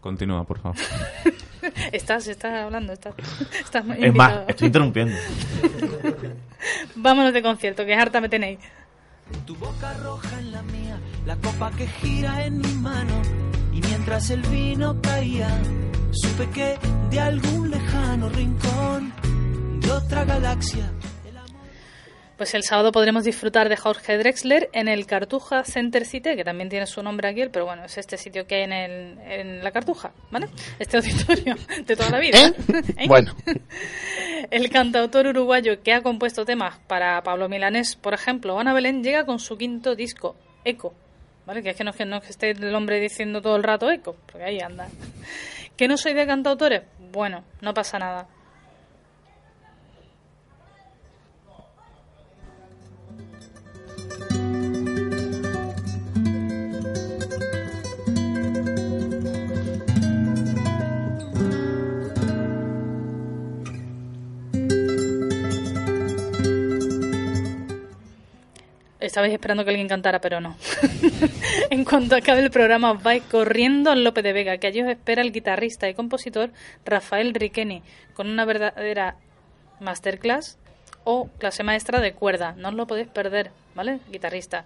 Speaker 3: Continúa, por favor.
Speaker 9: Estás, estás hablando, estás, estás
Speaker 8: Es más,
Speaker 9: invitado.
Speaker 8: estoy interrumpiendo.
Speaker 9: Vámonos de concierto, que harta me tenéis.
Speaker 12: Tu boca roja en la mía, la copa que gira en mi mano. Y mientras el vino caía, supe que de algún lejano rincón de otra galaxia.
Speaker 9: Pues el sábado podremos disfrutar de Jorge Drexler en el Cartuja Center City, que también tiene su nombre aquí, pero bueno, es este sitio que hay en, el, en la Cartuja, ¿vale? Este auditorio de toda la vida. ¿Eh?
Speaker 7: Bueno.
Speaker 9: El cantautor uruguayo que ha compuesto temas para Pablo Milanés, por ejemplo, Ana Belén, llega con su quinto disco, Eco. ¿Vale? Que es que no, es que no es que esté el hombre diciendo todo el rato Eco, porque ahí anda. ¿Que no soy de cantautores? Bueno, no pasa nada. Estabais esperando que alguien cantara, pero no. en cuanto acabe el programa, os vais corriendo al Lope de Vega, que allí os espera el guitarrista y compositor Rafael Riqueni, con una verdadera masterclass o clase maestra de cuerda. No os lo podéis perder, ¿vale? Guitarrista.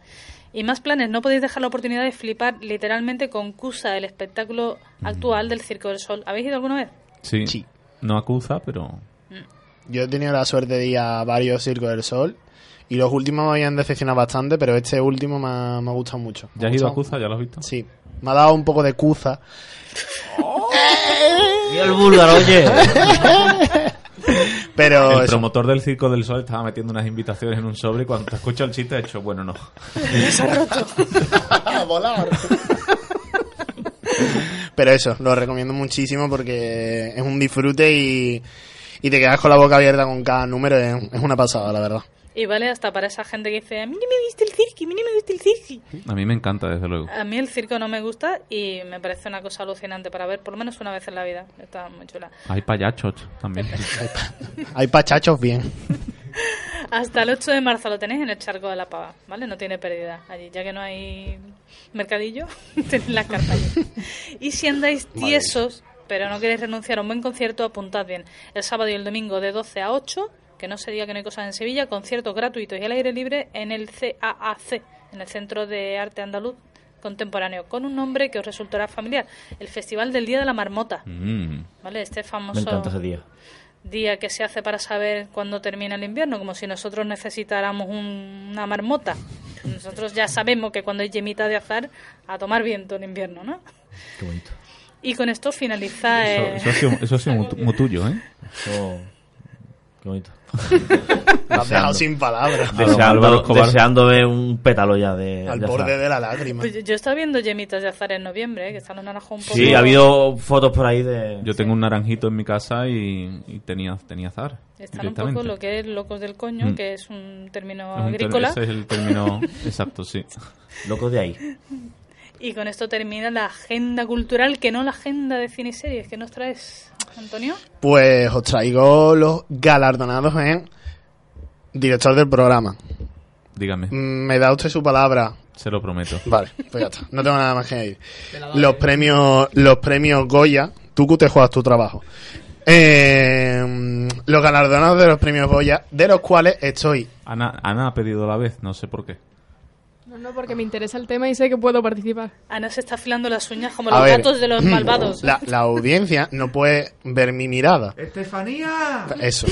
Speaker 9: Y más planes, no podéis dejar la oportunidad de flipar literalmente con Cusa, el espectáculo actual del Circo del Sol. ¿Habéis ido alguna vez?
Speaker 3: Sí. No acusa, pero
Speaker 7: Yo he tenido la suerte de ir a varios circos del sol. Y los últimos me habían decepcionado bastante, pero este último me ha, me ha gustado mucho. Me
Speaker 3: ¿ya
Speaker 7: ha
Speaker 3: has ido a. Cuza? ¿Ya lo has visto?
Speaker 7: Sí. Me ha dado un poco de cuza.
Speaker 8: Mira el búlgaro, oye.
Speaker 7: Pero
Speaker 3: el
Speaker 7: eso.
Speaker 3: promotor del Circo del Sol estaba metiendo unas invitaciones en un sobre y cuando te escucha el chiste ha hecho, bueno, no.
Speaker 7: a volar. Pero eso, lo recomiendo muchísimo porque es un disfrute y, y te quedas con la boca abierta con cada número. Es, es una pasada, la verdad.
Speaker 9: Y vale hasta para esa gente que dice, a mí no me gusta el circo, a mí no me gusta el circo.
Speaker 3: A mí me encanta, desde luego.
Speaker 9: A mí el circo no me gusta y me parece una cosa alucinante para ver por lo menos una vez en la vida. Está muy chula.
Speaker 3: Hay payachos también.
Speaker 7: Hay pachachos bien.
Speaker 9: Hasta el 8 de marzo lo tenéis en el Charco de la Pava, ¿vale? No tiene pérdida allí, ya que no hay mercadillo, tenéis las cartas allí. Y si andáis tiesos, pero no queréis renunciar a un buen concierto, apuntad bien. El sábado y el domingo de 12 a 8, que no se diga que no hay cosas en Sevilla, conciertos gratuitos y al aire libre en el CAAC, en el Centro de Arte Andaluz Contemporáneo, con un nombre que os resultará familiar, el Festival del Día de la Marmota.
Speaker 3: Mm.
Speaker 9: ¿Vale? Este famoso
Speaker 8: ese día.
Speaker 9: día que se hace para saber cuándo termina el invierno, como si nosotros necesitáramos un- una marmota. Nosotros ya sabemos que cuando hay yemita de azar, a tomar viento en invierno, ¿no?
Speaker 8: Qué bonito.
Speaker 9: Y con esto finaliza...
Speaker 3: Eso,
Speaker 9: eh,
Speaker 3: eso ha sido, eso ha sido muy, tu- muy tuyo, ¿eh?
Speaker 8: Eso- Qué bonito.
Speaker 7: Me has dejado sin palabras.
Speaker 8: Deseando, ver un pétalo ya de.
Speaker 7: Al
Speaker 8: de
Speaker 7: borde
Speaker 8: azar.
Speaker 7: de la lágrima.
Speaker 9: pues yo- estaba viendo yemitas de azar en noviembre, ¿eh? que están los naranjos un poco...
Speaker 8: Sí, ha habido fotos por ahí de.
Speaker 3: Yo tengo un naranjito en mi casa y, y tenía, tenía azar.
Speaker 9: Están un poco lo que es locos del coño,
Speaker 3: Mm.
Speaker 9: que es un término
Speaker 3: Es un
Speaker 9: agrícola.
Speaker 3: Ese es el término exacto, sí.
Speaker 8: Locos de ahí.
Speaker 9: Y con esto termina la agenda cultural, que no la agenda de cine y series. que nos traes, Antonio?
Speaker 7: Pues os traigo los galardonados en director del programa.
Speaker 3: Dígame,
Speaker 7: Mm, ¿Me da usted su palabra?
Speaker 3: se lo prometo.
Speaker 7: Vale, pues ya está. No tengo nada más que añadir. Los premios, los premios Goya, tú que te juegas tu trabajo. Eh, los galardonados de los premios Goya, de los cuales estoy.
Speaker 3: Ana, Ana ha pedido la vez, no sé por qué.
Speaker 4: No, no, porque me interesa el tema y sé que puedo participar.
Speaker 9: Ana se está afilando las uñas como
Speaker 7: A
Speaker 9: los
Speaker 7: ver,
Speaker 9: gatos de los malvados.
Speaker 7: La, la audiencia no puede ver mi mirada.
Speaker 13: ¡Estefanía!
Speaker 7: Eso.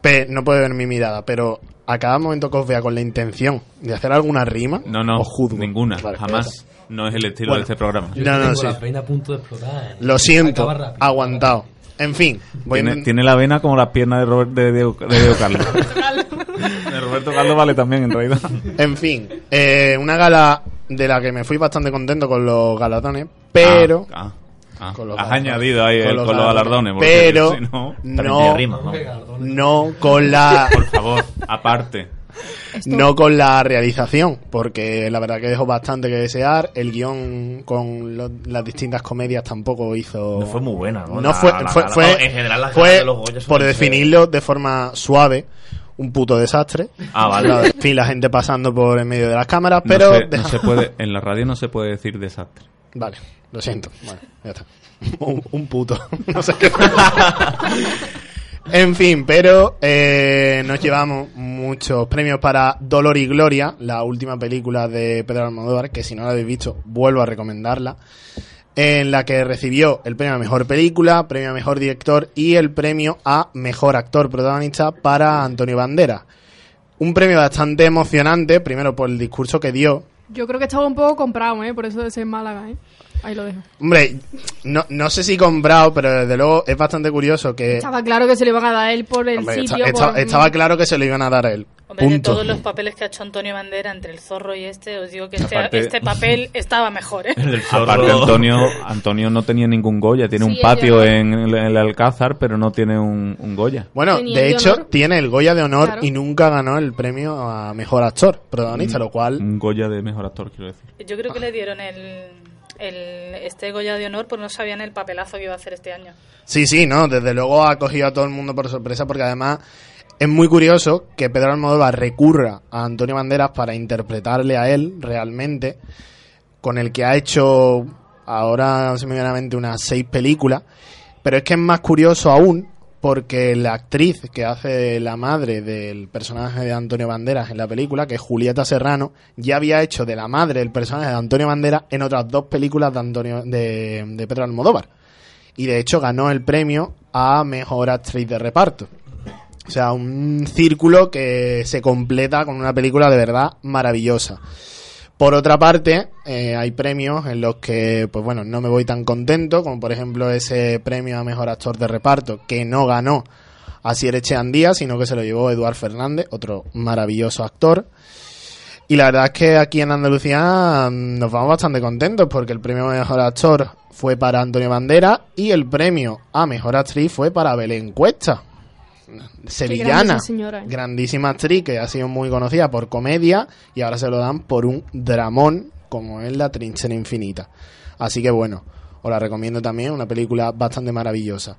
Speaker 7: Pe- no puede ver mi mirada, pero a cada momento que os vea con la intención de hacer alguna rima,
Speaker 3: No, no,
Speaker 7: os juzgo.
Speaker 3: ninguna,
Speaker 7: Vale,
Speaker 3: jamás. No es el estilo
Speaker 7: Bueno,
Speaker 3: de este programa.
Speaker 6: Yo
Speaker 7: No, no,
Speaker 6: tengo
Speaker 7: sí.
Speaker 6: la pena a punto de explotar.
Speaker 7: Lo siento,
Speaker 6: rápido.
Speaker 7: aguantado. En fin, voy
Speaker 3: Tiene,
Speaker 7: intent-
Speaker 3: tiene la vena como las piernas de, Robert, de, Diego, de Diego Carlos. Roberto Carlos vale también, en realidad.
Speaker 7: En fin, eh, una gala de la que me fui bastante contento con los galardones, pero...
Speaker 3: Ah, ah,
Speaker 7: Con los
Speaker 3: Has
Speaker 7: galardones.
Speaker 3: añadido ahí el- con los galardones. porque
Speaker 7: Pero
Speaker 3: si no-
Speaker 7: no,
Speaker 8: rima, ¿no?
Speaker 7: no con la
Speaker 3: Por favor, aparte.
Speaker 7: no con la realización, porque la verdad que dejó bastante que desear. El guion con lo- las distintas comedias tampoco hizo.
Speaker 8: No fue muy buena, ¿no?
Speaker 7: No
Speaker 8: La-
Speaker 7: fue,
Speaker 8: la-
Speaker 7: fue,
Speaker 8: la-
Speaker 7: fue,
Speaker 8: en general las
Speaker 7: fue,
Speaker 8: de los
Speaker 7: por definirlo de forma suave, un puto desastre.
Speaker 8: Ah, vale.
Speaker 7: En fin, la gente pasando por en medio de las cámaras,
Speaker 3: No
Speaker 7: pero
Speaker 3: se- no se puede, en la radio no se puede decir desastre.
Speaker 7: Vale, lo siento. Bueno, ya está. Un, un puto. No sé qué. en fin, pero eh, nos llevamos muchos premios para Dolor y Gloria, la última película de Pedro Almodóvar, que si no la habéis visto, vuelvo a recomendarla. En la que recibió el premio a mejor película, premio a mejor director y el premio a mejor actor protagonista para Antonio Banderas. Un premio bastante emocionante, primero por el discurso que dio,
Speaker 4: Yo creo que estaba un poco comprado, ¿eh? Por eso de ser Málaga, ¿eh? Ahí lo dejo.
Speaker 7: Hombre, no, no sé si comprado, pero desde luego es bastante curioso que...
Speaker 4: Estaba claro que se le iban a dar a él por el
Speaker 7: Hombre,
Speaker 4: sitio.
Speaker 7: estaba claro que se lo iban a dar a él.
Speaker 9: Hombre, de todos los papeles que ha hecho Antonio Bandera entre el zorro y este, os digo que este,
Speaker 3: Aparte-
Speaker 9: este papel estaba mejor, ¿eh?
Speaker 3: Aparte, Antonio, Antonio no tenía ningún Goya. Tiene
Speaker 9: Sí,
Speaker 3: un patio en el, en el Alcázar, pero no tiene un, un Goya.
Speaker 7: Bueno,
Speaker 4: Tenía
Speaker 7: de hecho,
Speaker 4: honor.
Speaker 7: tiene el Goya de honor
Speaker 4: Claro.
Speaker 7: y nunca ganó el premio a mejor actor protagonista, lo cual...
Speaker 3: Un Goya de mejor actor, quiero decir.
Speaker 9: Yo creo que le dieron el, el este Goya de honor, pues no sabían el papelazo que iba a hacer este año.
Speaker 7: Sí, sí, no, desde luego ha cogido a todo el mundo por sorpresa porque además es muy curioso que Pedro Almodóvar recurra a Antonio Banderas para interpretarle a él realmente, con el que ha hecho ahora mente unas seis películas, pero es que es más curioso aún porque la actriz que hace la madre del personaje de Antonio Banderas en la película, que es Julieta Serrano, ya había hecho de la madre del personaje de Antonio Banderas en otras dos películas de Antonio de, de Pedro Almodóvar y de hecho ganó el premio a mejor actriz de reparto. O sea, un círculo que se completa con una película de verdad maravillosa. Por otra parte, eh, hay premios en los que, pues bueno, no me voy tan contento, como por ejemplo ese premio a mejor actor de reparto que no ganó Asier Echeandía, sino que se lo llevó Eduard Fernández, otro maravilloso actor. Y la verdad es que aquí en Andalucía mm, nos vamos bastante contentos porque el premio a mejor actor fue para Antonio Bandera y el premio a mejor actriz fue para Belén Cuesta, sevillana,
Speaker 4: señora, ¿eh?
Speaker 7: grandísima actriz que ha sido muy conocida por comedia y ahora se lo dan por un dramón como es La trinchera infinita. Así que bueno, os la recomiendo también, una película bastante maravillosa.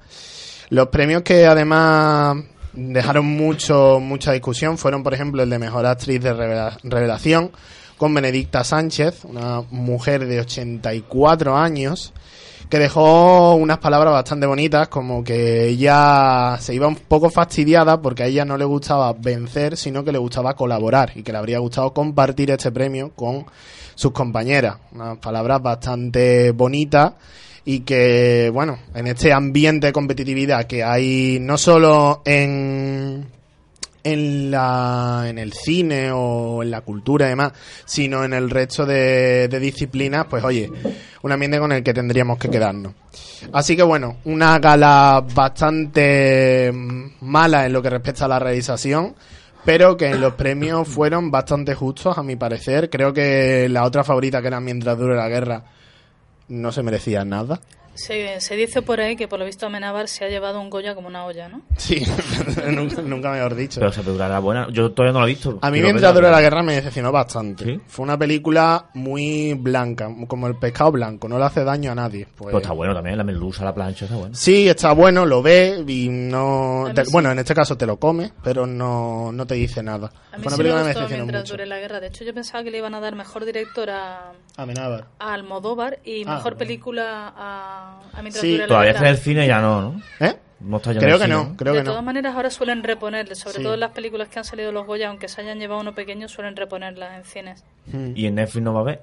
Speaker 7: Los premios que además dejaron mucho mucha discusión fueron, por ejemplo, el de Mejor Actriz de Revela- Revelación con Benedicta Sánchez, una mujer de 84 años, que dejó unas palabras bastante bonitas, como que ella se iba un poco fastidiada porque a ella no le gustaba vencer, sino que le gustaba colaborar y que le habría gustado compartir este premio con sus compañeras. Unas palabras bastante bonitas y que, bueno, en este ambiente de competitividad que hay no solo en en la en el cine o en la cultura y demás, sino en el resto de, disciplinas, pues oye, un ambiente con el que tendríamos que quedarnos. Así que bueno, una gala bastante mala en lo que respecta a la realización, pero que en los premios fueron bastante justos a mi parecer. Creo que la otra favorita que era Mientras dure la guerra no se merecía nada.
Speaker 9: Se, se dice por ahí que por lo visto Amenábar se ha llevado un Goya como una olla, ¿no?
Speaker 7: Sí, nunca, nunca mejor dicho.
Speaker 8: Pero esa película era buena. Yo todavía no la he visto.
Speaker 7: A mí mientras dura la guerra me decepcionó bastante. Fue una película muy blanca, como el pescado blanco, no le hace daño a nadie. Pues...
Speaker 8: Pero está bueno también, la merluza, la plancha, está bueno.
Speaker 7: Sí, está bueno, lo ves y no... Te-
Speaker 9: sí.
Speaker 7: Bueno, en este caso te lo comes, pero no, no te dice nada.
Speaker 9: A mí
Speaker 7: Fue una
Speaker 9: sí me
Speaker 7: película que me
Speaker 9: gustó
Speaker 7: decepcionó
Speaker 9: mientras
Speaker 7: mucho.
Speaker 9: dure la guerra. De hecho, yo pensaba que le iban a dar mejor director a,
Speaker 7: Amenábar.
Speaker 9: a Almodóvar y
Speaker 7: Ah,
Speaker 9: mejor
Speaker 7: bueno.
Speaker 9: película a, a Mientras
Speaker 7: Sí,
Speaker 9: dure la
Speaker 8: Todavía está en el cine ya no, ¿no?
Speaker 7: ¿Eh?
Speaker 8: No está ya en
Speaker 7: Creo que
Speaker 8: cine,
Speaker 7: no, creo
Speaker 9: de
Speaker 7: que
Speaker 9: todas
Speaker 7: no.
Speaker 9: maneras, ahora suelen reponerle, sobre
Speaker 7: Sí.
Speaker 9: todo en las películas que han salido los Goya, aunque se hayan llevado uno pequeño, suelen reponerlas en cines.
Speaker 7: Mm.
Speaker 8: Y en Netflix no va a haber.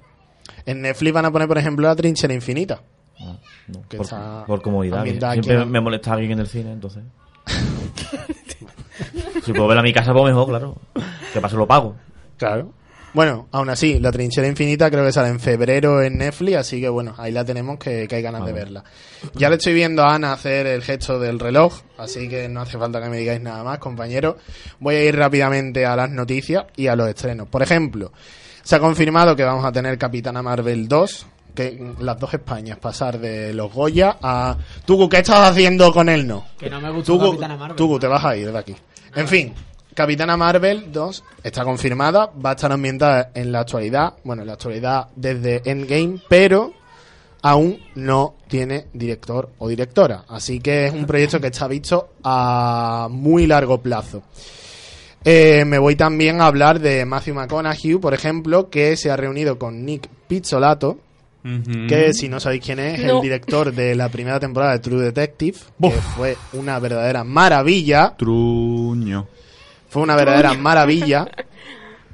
Speaker 7: En Netflix van a poner, por ejemplo, la trinchera infinita.
Speaker 8: No,
Speaker 7: Que
Speaker 8: por,
Speaker 7: está
Speaker 8: por comodidad. Siempre me molesta alguien en el cine, entonces. si puedo verla a mi casa, pues mejor, claro. Que paso lo pago.
Speaker 7: Claro. Bueno, aún así, la trinchera infinita creo que sale en febrero en Netflix, así que bueno, ahí la tenemos que, que hay ganas de verla. Ya le estoy viendo a Ana hacer el gesto del reloj, así que no hace falta que me digáis nada más, compañeros. Voy a ir rápidamente a las noticias y a los estrenos. Por ejemplo, se ha confirmado que vamos a tener Capitana Marvel 2, que las dos Españas, pasar de los Goya a... Tugu, ¿qué estás haciendo con él no?
Speaker 5: Que no me gustó
Speaker 7: Tugu,
Speaker 5: Capitana Marvel.
Speaker 7: Tugu, te vas a ir de aquí. En fin, Capitana Marvel 2 está confirmada, va a estar ambientada en la actualidad, bueno, en la actualidad desde Endgame, pero aún no tiene director o directora. Así que es un proyecto que está visto a muy largo plazo. Eh, me voy también a hablar de Matthew McConaughey, por ejemplo, que se ha reunido con Nick Pizzolato, que si no sabéis quién es, es
Speaker 4: No.
Speaker 7: el director de la primera temporada de True Detective, que fue una verdadera maravilla.
Speaker 3: Truño.
Speaker 7: Fue una verdadera maravilla.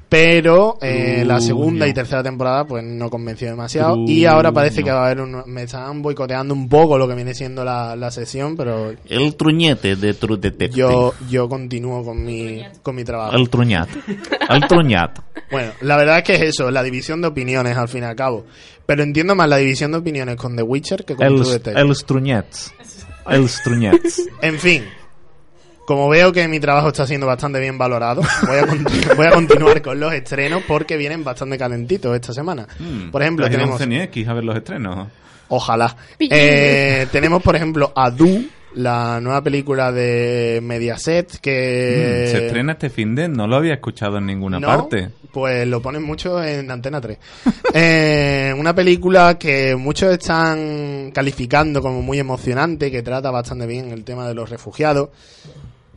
Speaker 7: Pero eh, la segunda y tercera temporada pues no convenció demasiado. Y ahora parece que va a haber un... Me están boicoteando un poco lo que viene siendo la, la sesión, pero
Speaker 3: El truñete de True Detective.
Speaker 7: yo, yo continúo con mi, con mi trabajo.
Speaker 3: El truñat. El truñat.
Speaker 7: Bueno, la verdad es que es eso, la división de opiniones al fin y al cabo. Pero entiendo más la división de opiniones con The Witcher que con
Speaker 3: El,
Speaker 7: True Detective.
Speaker 3: el truñets. El truñets.
Speaker 7: En fin, como veo que mi trabajo está siendo bastante bien valorado, voy a, voy a continuar con los estrenos porque vienen bastante calentitos esta semana.
Speaker 3: Mm,
Speaker 7: Por ejemplo,
Speaker 3: ¿has ido a
Speaker 7: tenemos...
Speaker 3: CNX a ver los estrenos.
Speaker 7: Ojalá. Eh, tenemos, por ejemplo, Adu, la nueva película de Mediaset que...
Speaker 3: Mm, se estrena este fin de... No lo había escuchado en ninguna
Speaker 7: ¿No?
Speaker 3: parte.
Speaker 7: Pues lo ponen mucho en Antena 3. Eh, una película que muchos están calificando como muy emocionante, que trata bastante bien el tema de los refugiados,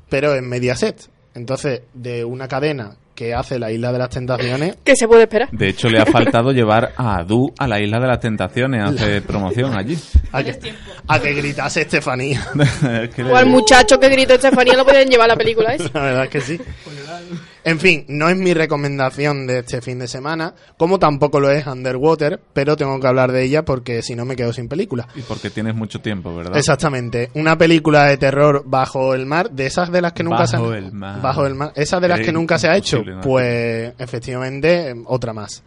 Speaker 7: pero en Mediaset. Entonces, de una cadena que hace la Isla de las Tentaciones,
Speaker 4: ¿Qué se puede esperar?
Speaker 3: De hecho, le ha faltado llevar a Adu a la Isla de las Tentaciones a hacer promoción allí.
Speaker 7: a que, a que gritase Estefanía.
Speaker 4: O al muchacho que gritó Estefanía lo pueden llevar a la película esa.
Speaker 7: La verdad es que sí. En fin, no es mi recomendación de este fin de semana, como tampoco lo es Underwater, pero tengo que hablar de ella porque si no me quedo sin película.
Speaker 3: Y porque tienes mucho tiempo, ¿verdad?
Speaker 7: Exactamente, una película de terror bajo el mar, de esas de las que nunca se
Speaker 3: Bajo
Speaker 7: han-
Speaker 3: el mar.
Speaker 7: bajo el mar, esas de las que nunca se ha hecho, pues efectivamente eh, otra más.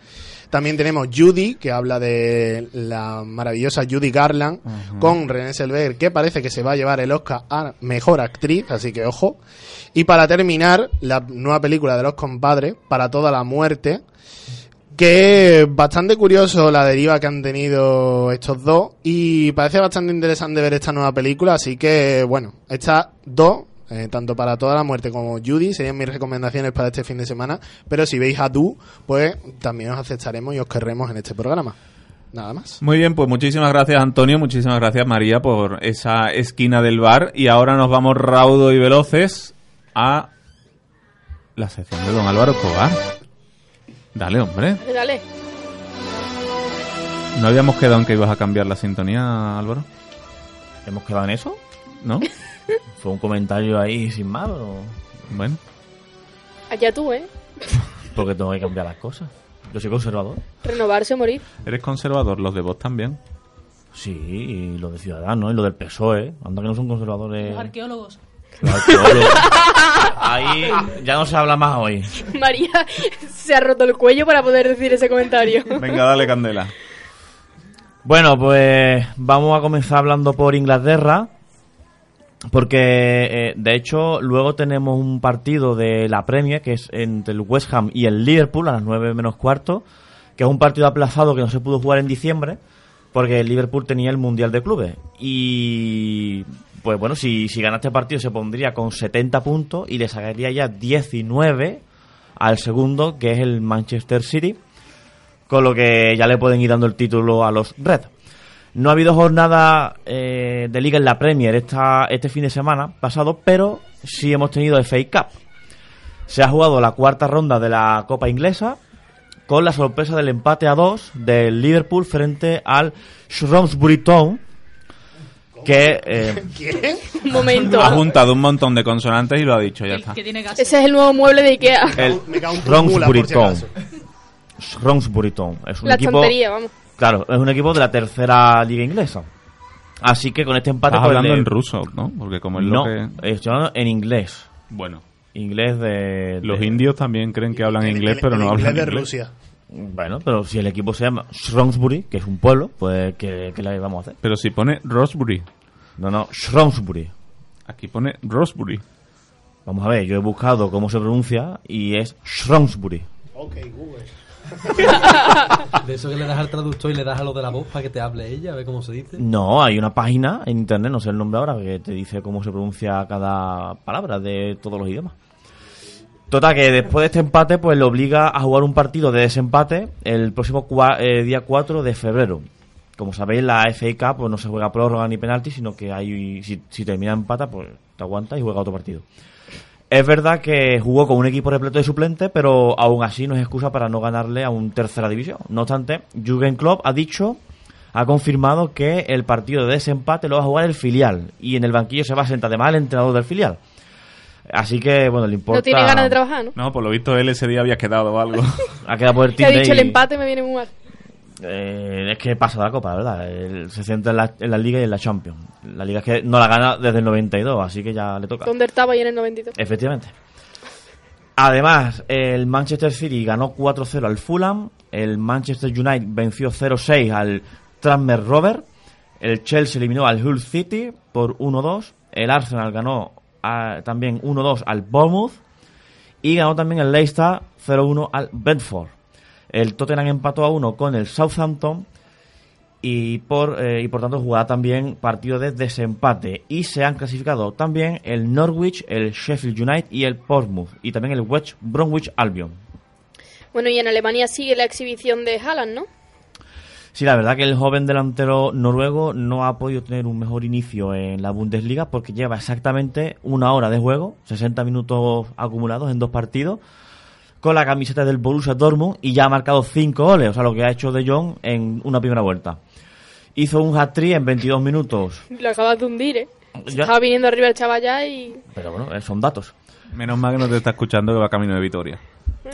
Speaker 7: También tenemos Judy, que habla de la maravillosa Judy Garland, con René Selveger, que parece que se va a llevar el Oscar a Mejor Actriz, así que ojo. Y para terminar, la nueva película de los compadres, Para toda la muerte, que bastante curioso la deriva que han tenido estos dos y parece bastante interesante ver esta nueva película, así que bueno, estas dos, eh, tanto para toda la muerte como Judy, serían mis recomendaciones para este fin de semana, pero si veis a tú, pues también os aceptaremos y os querremos en este programa. Nada más.
Speaker 3: Muy bien, pues muchísimas gracias Antonio, muchísimas gracias María por esa esquina del bar y ahora nos vamos raudo y veloces a la sección de don Álvaro Cogar. Dale, hombre.
Speaker 4: Dale, dale.
Speaker 3: ¿No habíamos quedado en que ibas a cambiar la sintonía, Álvaro?
Speaker 8: ¿Hemos quedado en eso?
Speaker 3: ¿No?
Speaker 8: Fue un comentario ahí sin más, pero...
Speaker 3: Bueno.
Speaker 4: Allá tú, ¿eh?
Speaker 8: Porque tengo que cambiar las cosas. Yo soy conservador.
Speaker 4: Renovarse o morir.
Speaker 3: Eres conservador, los de vos también.
Speaker 8: Sí, y lo de Ciudadanos y lo del PSOE. Anda que no son conservadores.
Speaker 9: Los arqueólogos.
Speaker 8: Los arqueólogos. Ahí ya no se habla más hoy.
Speaker 4: María se ha roto el cuello para poder decir ese comentario.
Speaker 3: Venga, dale candela.
Speaker 8: Bueno, pues vamos a comenzar hablando por Inglaterra. Porque, eh, de hecho, luego tenemos un partido de la Premier, que es entre el West Ham y el Liverpool, a las 9 menos cuarto, que es un partido aplazado que no se pudo jugar en diciembre, porque el Liverpool tenía el Mundial de Clubes. Y, pues bueno, si, si gana este partido se pondría con 70 puntos y le sacaría ya 19 al segundo, que es el Manchester City, con lo que ya le pueden ir dando el título a los Red. No ha habido jornada eh, de liga en la Premier esta, este fin de semana pasado, pero sí hemos tenido FA Cup. Se ha jugado la cuarta ronda de la Copa Inglesa con la sorpresa del empate a dos del Liverpool frente al Shrewsbury Town, que... eh,
Speaker 7: ¿Quién?
Speaker 4: Un momento.
Speaker 3: Ha juntado un montón de consonantes y lo ha dicho, ya
Speaker 9: El
Speaker 3: está.
Speaker 4: Ese es el nuevo mueble de Ikea.
Speaker 8: el
Speaker 7: si
Speaker 8: Town. Es un
Speaker 4: La
Speaker 8: equipo...
Speaker 4: tontería, vamos.
Speaker 8: Claro, es un equipo de la tercera liga inglesa. Así que con este empate...
Speaker 3: Estás
Speaker 8: pues,
Speaker 3: hablando en ruso, ¿no? Porque como es
Speaker 8: No,
Speaker 3: lo que...
Speaker 8: estoy hablando en inglés.
Speaker 3: Bueno,
Speaker 8: Inglés de...
Speaker 3: los indios también creen que hablan inglés, pero
Speaker 7: El
Speaker 3: no
Speaker 7: inglés
Speaker 3: hablan
Speaker 7: de
Speaker 3: inglés.
Speaker 7: Rusia.
Speaker 8: Bueno, pero si el equipo se llama Shrewsbury, que es un pueblo, pues ¿qué, qué le vamos a hacer?
Speaker 3: Pero si pone Rosbury,
Speaker 8: No, no, Shrewsbury.
Speaker 3: aquí pone Rosbury.
Speaker 8: Vamos a ver, yo he buscado cómo se pronuncia y es Shrewsbury.
Speaker 7: Ok, Google.
Speaker 6: De eso que le das al traductor y le das a lo de la voz para que te hable ella, a ver cómo se dice.
Speaker 8: No, hay una página en internet, no sé el nombre ahora, que te dice cómo se pronuncia cada palabra de todos los idiomas. Total, que después de este empate, pues le obliga a jugar un partido de desempate el próximo cua- eh, día 4 de febrero. Como sabéis, la FA Cup pues, no se juega prórroga ni penalti, sino que hay, si, si termina empata, pues te aguanta y juega otro partido. Es verdad que jugó con un equipo repleto de suplentes, pero aún así no es excusa para no ganarle a un tercera división. No obstante, Jürgen Klopp ha dicho, ha confirmado que el partido de desempate lo va a jugar el filial y en el banquillo se va a sentar además el entrenador del filial. Así que, bueno, le importa...
Speaker 4: No tiene ganas de trabajar, ¿no?
Speaker 3: No, por lo visto él ese día había quedado o algo.
Speaker 8: Ha quedado por el
Speaker 4: ha dicho el empate me viene muy mal.
Speaker 8: Eh, es que pasa la copa, ¿verdad? Él se centra en la, en la Liga y en la Champions. La Liga es que no la gana desde el 92, así que ya le toca.
Speaker 4: ¿Dónde estaba ahí en el 92?
Speaker 8: Efectivamente. Además, el Manchester City ganó 4-0 al Fulham, el Manchester United venció 0-6 al Tranmere Rover, el Chelsea eliminó al Hull City por 1-2, el Arsenal ganó ah, también 1-2 al Bournemouth y ganó también el Leicester 0-1 al Bedford. El Tottenham empató a 1 con el Southampton y por, eh, y por tanto jugará también partido de desempate. Y se han clasificado también el Norwich, el Sheffield United y el Portsmouth. Y también el West Bromwich Albion.
Speaker 4: Bueno, y en Alemania sigue la exhibición de Haaland, ¿no?
Speaker 8: Sí, la verdad que el joven delantero noruego no ha podido tener un mejor inicio en la Bundesliga porque lleva exactamente una hora de juego, 60 minutos acumulados en dos partidos, con la camiseta del Borussia Dortmund y ya ha marcado 5 goles, o sea, lo que ha hecho De Jong en una primera vuelta. Hizo un hat-trick en 22 minutos,
Speaker 4: Lo acabas de hundir, ¿eh?
Speaker 8: Ya.
Speaker 4: Estaba viniendo arriba el chaval ya y...
Speaker 8: pero bueno, eh, son datos.
Speaker 3: Menos mal que no te está escuchando que va camino de Vitoria.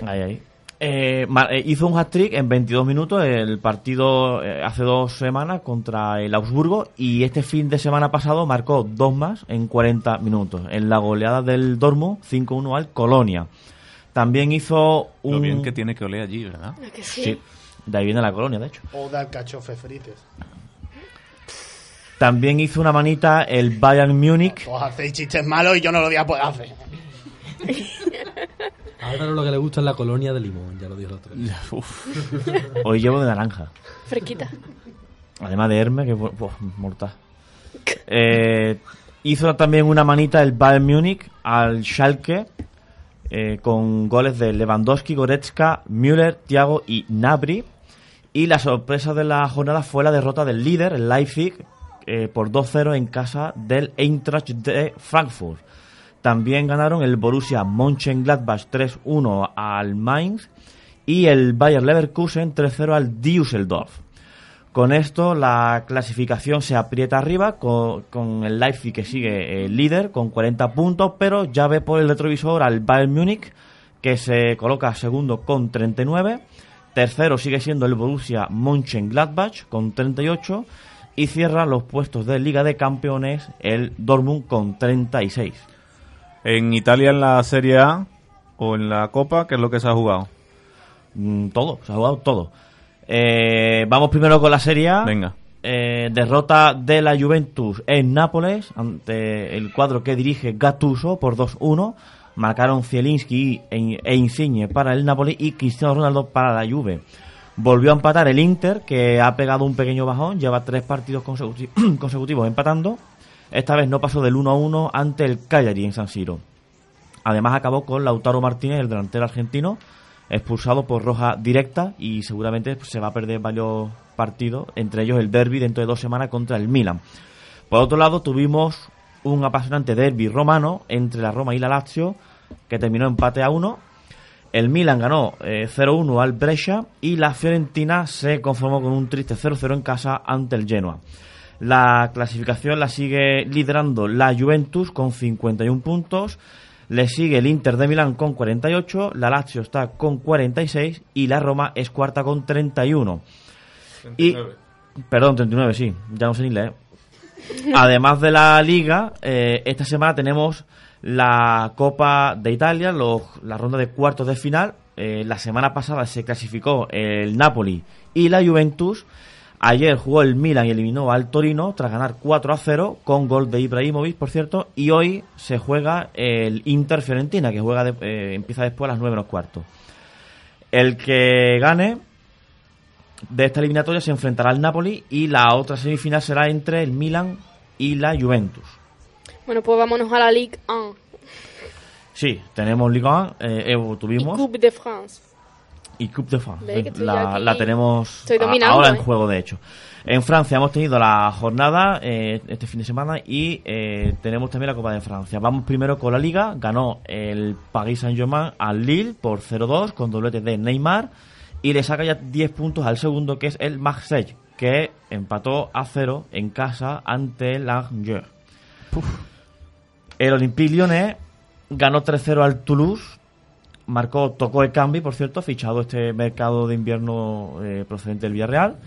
Speaker 8: Ahí, ahí. Eh, eh, hizo un hat-trick en 22 minutos el partido eh, hace dos semanas contra el Augsburgo y este fin de semana pasado marcó dos más en 40 minutos en la goleada del Dortmund 5-1 al Colonia. También hizo un...
Speaker 3: Lo bien que tiene que oler allí, ¿verdad?
Speaker 4: Es que sí.
Speaker 8: Sí, de ahí viene la Colonia, de hecho.
Speaker 7: O de alcachofe frites.
Speaker 8: También hizo una manita el Bayern Múnich.
Speaker 7: Os hacéis chistes malos y yo no lo voy a poder hacer.
Speaker 6: A Álvaro lo que le gusta es la colonia de limón, ya lo dijo el otro día.
Speaker 8: Hoy llevo de naranja.
Speaker 4: Fresquita.
Speaker 8: Además de Hermes, que buah, mortal. Eh, hizo también una manita el Bayern Múnich al Schalke eh, con goles de Lewandowski, Goretzka, Müller, Thiago y Nabri. Y la sorpresa de la jornada fue la derrota del líder, el Leipzig, eh, por 2-0 en casa del Eintracht de Frankfurt. También ganaron el Borussia Mönchengladbach 3-1 al Mainz y el Bayer Leverkusen 3-0 al Düsseldorf. Con esto la clasificación se aprieta arriba con, con el Leipzig que sigue eh, líder con 40 puntos, pero ya ve por el retrovisor al Bayern Múnich que se coloca segundo con 39. Tercero sigue siendo el Borussia Mönchengladbach con 38 y cierra los puestos de Liga de Campeones el Dortmund con 36.
Speaker 3: En Italia, en la Serie A o en la Copa, ¿qué es lo que se ha jugado?
Speaker 8: Mm, todo, se ha jugado todo. Eh, vamos primero con la Serie A.
Speaker 3: Venga.
Speaker 8: Eh, derrota de la Juventus en Nápoles ante el cuadro que dirige Gattuso por 2-1. Marcaron Zielinski e, e Insigne para el Napoli y Cristiano Ronaldo para la Juve. Volvió a empatar el Inter, que ha pegado un pequeño bajón, lleva tres partidos consecuti- consecutivos empatando. Esta vez no pasó del 1-1 ante el Cagliari en San Siro. Además acabó con Lautaro Martínez, el delantero argentino, expulsado por roja directa y seguramente se va a perder varios partidos, entre ellos el derby dentro de dos semanas contra el Milan. Por otro lado, tuvimos un apasionante derby romano entre la Roma y la Lazio, que terminó empate a uno. El Milan ganó eh, 0-1 al Brescia y la Fiorentina se conformó con un triste 0-0 en casa ante el Genoa. La clasificación la sigue liderando la Juventus con 51 puntos. Le sigue el Inter de Milán con 48. La Lazio está con 46. Y la Roma es cuarta con 31. Y, perdón, 39, sí. Ya no sé ni leer. Además de la Liga, eh, esta semana tenemos la Copa de Italia, los, la ronda de cuartos de final. Eh, la semana pasada se clasificó el Napoli y la Juventus. Ayer jugó el Milan y eliminó al Torino tras ganar 4 a 0 con gol de Ibrahimovic, por cierto. Y hoy se juega el Inter Fiorentina, que juega de- eh, empieza después a las 9 menos cuarto. El que gane de esta eliminatoria se enfrentará al Napoli y la otra semifinal será entre el Milan y la Juventus.
Speaker 4: Bueno, pues vámonos a la Ligue 1
Speaker 8: Sí, tenemos Ligue 1, eh,
Speaker 4: y
Speaker 8: tuvimos
Speaker 4: Coupe de France.
Speaker 8: Y Coupe de France. La, tenemos a- ahora en
Speaker 4: eh.
Speaker 8: juego, de hecho. En Francia hemos tenido la jornada eh, este fin de semana y eh, tenemos también la Copa de Francia. Vamos primero con la Liga. Ganó el Paris Saint-Germain al Lille por 0-2 con doblete de Neymar y le saca ya 10 puntos al segundo que es el Marseille que empató a 0 en casa ante el Angers. El Olympique Lyonnais ganó 3-0 al Toulouse. Marcó, tocó el cambio, por cierto, fichado este mercado de invierno eh, procedente del Villarreal.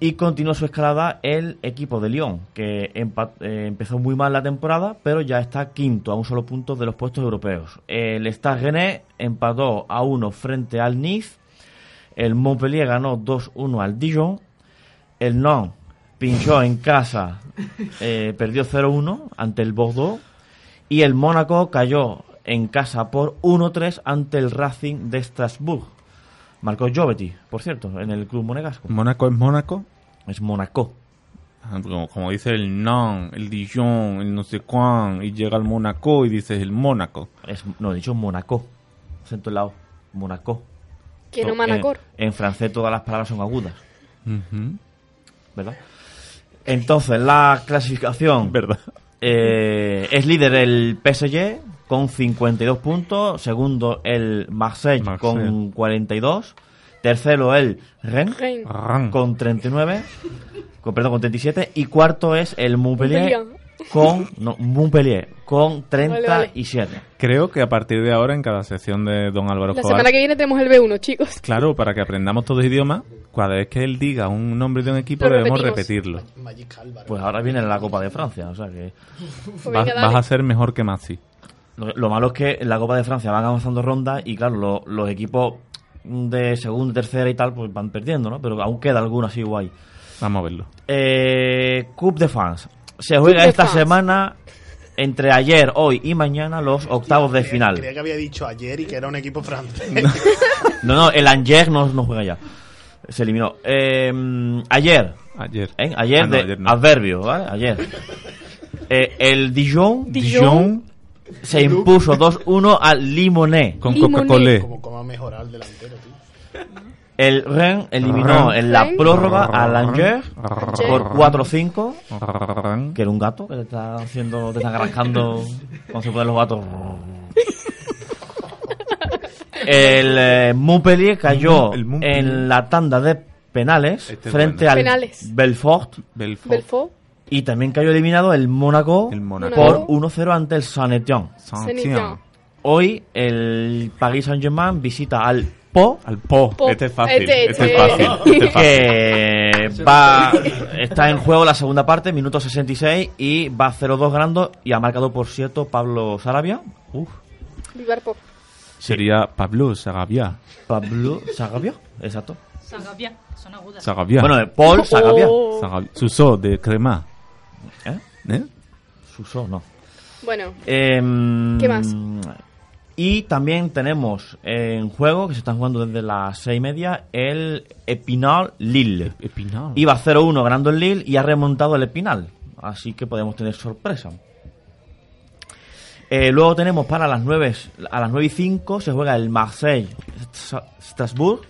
Speaker 8: Y continuó su escalada el equipo de Lyon, que eh, empezó muy mal la temporada, pero ya está quinto a un solo punto de los puestos europeos. El Stade empató a 1 frente al Nice. El Montpellier ganó 2-1 al Dijon. El Nantes pinchó en casa, eh, perdió 0-1 ante el Bordeaux. Y el Mónaco cayó en casa por 1-3 ante el Racing de Strasbourg. Marcó Jovetti, por cierto, en el club monegasco.
Speaker 3: ¿Mónaco es Mónaco?
Speaker 8: Es Mónaco.
Speaker 3: Ah, Como, como dice el non, el Dijon, el no sé cuán, y llega al Mónaco y dices el Mónaco.
Speaker 8: Es, no, he dicho Mónaco. Acento en la O. Mónaco.
Speaker 4: Que no
Speaker 8: En-
Speaker 4: Manacor.
Speaker 8: En, francés todas las palabras son agudas. ¿verdad? Entonces, la clasificación.
Speaker 3: ¿Verdad?
Speaker 8: Eh, es líder el PSG con 52 puntos. Segundo el Marseille,
Speaker 3: Marseille.
Speaker 8: con 42. Tercero el Rennes con 39. Con, perdón, con 37. Y cuarto es el Montpellier,
Speaker 4: Montpellier.
Speaker 8: con no, Montpellier con
Speaker 4: Vale, vale.
Speaker 8: 37.
Speaker 3: Creo que a partir de ahora, en cada sección de Don Álvaro
Speaker 4: La semana que viene tenemos el B1, chicos.
Speaker 3: claro, para que aprendamos todos idiomas, cada vez que él diga un nombre de un equipo
Speaker 4: Lo
Speaker 3: debemos
Speaker 4: repetimos.
Speaker 3: repetirlo.
Speaker 8: Pues ahora viene la Copa de Francia, o sea que
Speaker 4: Pues
Speaker 3: Vas,
Speaker 4: venga,
Speaker 3: vas
Speaker 4: dale.
Speaker 3: a ser mejor que Maxi.
Speaker 8: Lo, lo malo es que en la Copa de Francia van avanzando rondas y claro, lo- los equipos de segunda, tercera y tal pues van perdiendo, ¿no? Pero aún queda alguno así guay.
Speaker 3: Vamos a verlo.
Speaker 8: Eh, Coupe de France. Se juega esta
Speaker 4: France.
Speaker 8: semana entre ayer, hoy y mañana los octavos de final.
Speaker 7: Creía que había dicho ayer y que era un equipo francés.
Speaker 8: No, no, el Angers no, no juega ya. Se eliminó. Eh, ayer,
Speaker 3: Ayer.
Speaker 8: ¿eh? ayer
Speaker 3: Ah, no,
Speaker 8: de
Speaker 3: ayer no.
Speaker 8: adverbio, ¿vale? Ayer. Eh, el Dijon
Speaker 3: Dijon
Speaker 8: se impuso 2-1 al Limonet.
Speaker 3: con
Speaker 4: Limoné.
Speaker 3: Coca-Cola.
Speaker 7: como, como ha mejorado el delantero, tío.
Speaker 8: El Rennes eliminó en la prórroga al Angers por 4-5.
Speaker 3: Arran.
Speaker 8: Que era un gato que te está haciendo, te está arrancando cuando se ponen los gatos. El eh, Montpellier cayó
Speaker 3: El Montpellier.
Speaker 8: en la tanda de penales
Speaker 3: Este es
Speaker 8: frente
Speaker 3: bueno.
Speaker 8: al
Speaker 4: Penales.
Speaker 8: Belfort
Speaker 3: Belfort.
Speaker 4: Belfort.
Speaker 8: Y también cayó eliminado el Mónaco
Speaker 3: El Mónaco.
Speaker 8: por 1-0 ante el Saint-Étienne.
Speaker 3: Saint-Étienne.
Speaker 8: Hoy el Paris Saint-Germain visita al Po
Speaker 3: Al Po.
Speaker 4: Po.
Speaker 3: Este es fácil.
Speaker 4: Este,
Speaker 3: Este, es
Speaker 4: este.
Speaker 3: fácil. Este es fácil.
Speaker 8: que va está en juego la segunda parte, minuto 66 y va 0-2 ganando y ha marcado por cierto Pablo Sarabia. Uf,
Speaker 4: Pop.
Speaker 3: Sería Pablo Sagavia.
Speaker 8: Pablo Sarabia, exacto.
Speaker 9: Sagavia, son agudas.
Speaker 3: Sagavia.
Speaker 8: Bueno, Paul Sarabia.
Speaker 4: Oh.
Speaker 3: Sagavia. Suso de crema.
Speaker 8: ¿Eh? Suso, no.
Speaker 4: Bueno,
Speaker 8: Em,
Speaker 4: ¿Qué más?
Speaker 8: Y también tenemos en juego, que se están jugando desde las seis y media, el Epinal Lille.
Speaker 3: Espinal.
Speaker 8: Iba 0-1 ganando el Lille y ha remontado el Epinal. Así que podemos tener sorpresa. Eh, luego tenemos para las 9, a las 9 y 5 se juega el Marseille Stra- Strasbourg.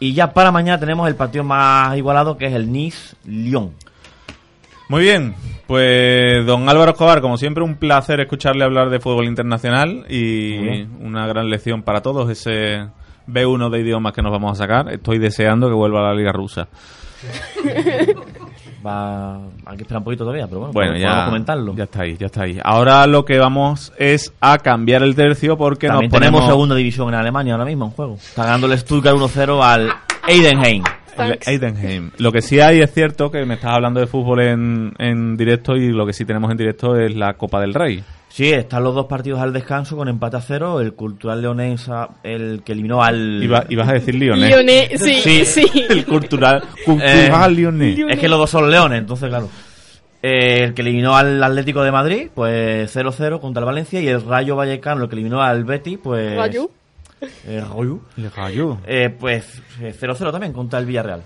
Speaker 8: Y ya para mañana tenemos el partido más igualado que es el Nice Lyon.
Speaker 3: Muy bien, pues don Álvaro Escobar, como siempre, un placer escucharle hablar de fútbol internacional y una gran lección para todos, ese B1 de idiomas que nos vamos a sacar. Estoy deseando que vuelva a la Liga Rusa.
Speaker 8: va, hay que esperar un poquito todavía, pero bueno,
Speaker 3: Bueno,
Speaker 8: podemos-
Speaker 3: ya,
Speaker 8: podemos comentarlo.
Speaker 3: ya está ahí, ya está ahí. Ahora lo que vamos es a cambiar el tercio porque
Speaker 8: También
Speaker 3: nos
Speaker 8: tenemos
Speaker 3: ponemos
Speaker 8: segunda división en Alemania ahora mismo en juego. Está ganando el Stuttgart 1-0 al Eidenheim.
Speaker 3: Lo que sí hay es cierto que me estás hablando de fútbol en, en directo y lo que sí tenemos en directo es la Copa del Rey.
Speaker 8: Sí, están los dos partidos al descanso con empate a cero. El Cultural Leonés, el que eliminó al...
Speaker 3: Iba- ibas a decir Lyonnais.
Speaker 4: Lyonnais, sí, sí.
Speaker 3: El cultural, cultural Lyonnais.
Speaker 8: Es que los dos son leones, entonces claro. Eh, el que eliminó al Atlético de Madrid, pues 0-0 contra el Valencia. Y el Rayo Vallecano, el que eliminó al Betis, pues...
Speaker 4: Rayo.
Speaker 8: Eh, Rayo.
Speaker 3: El Rayo.
Speaker 8: Eh, pues eh, 0-0 también contra el Villarreal.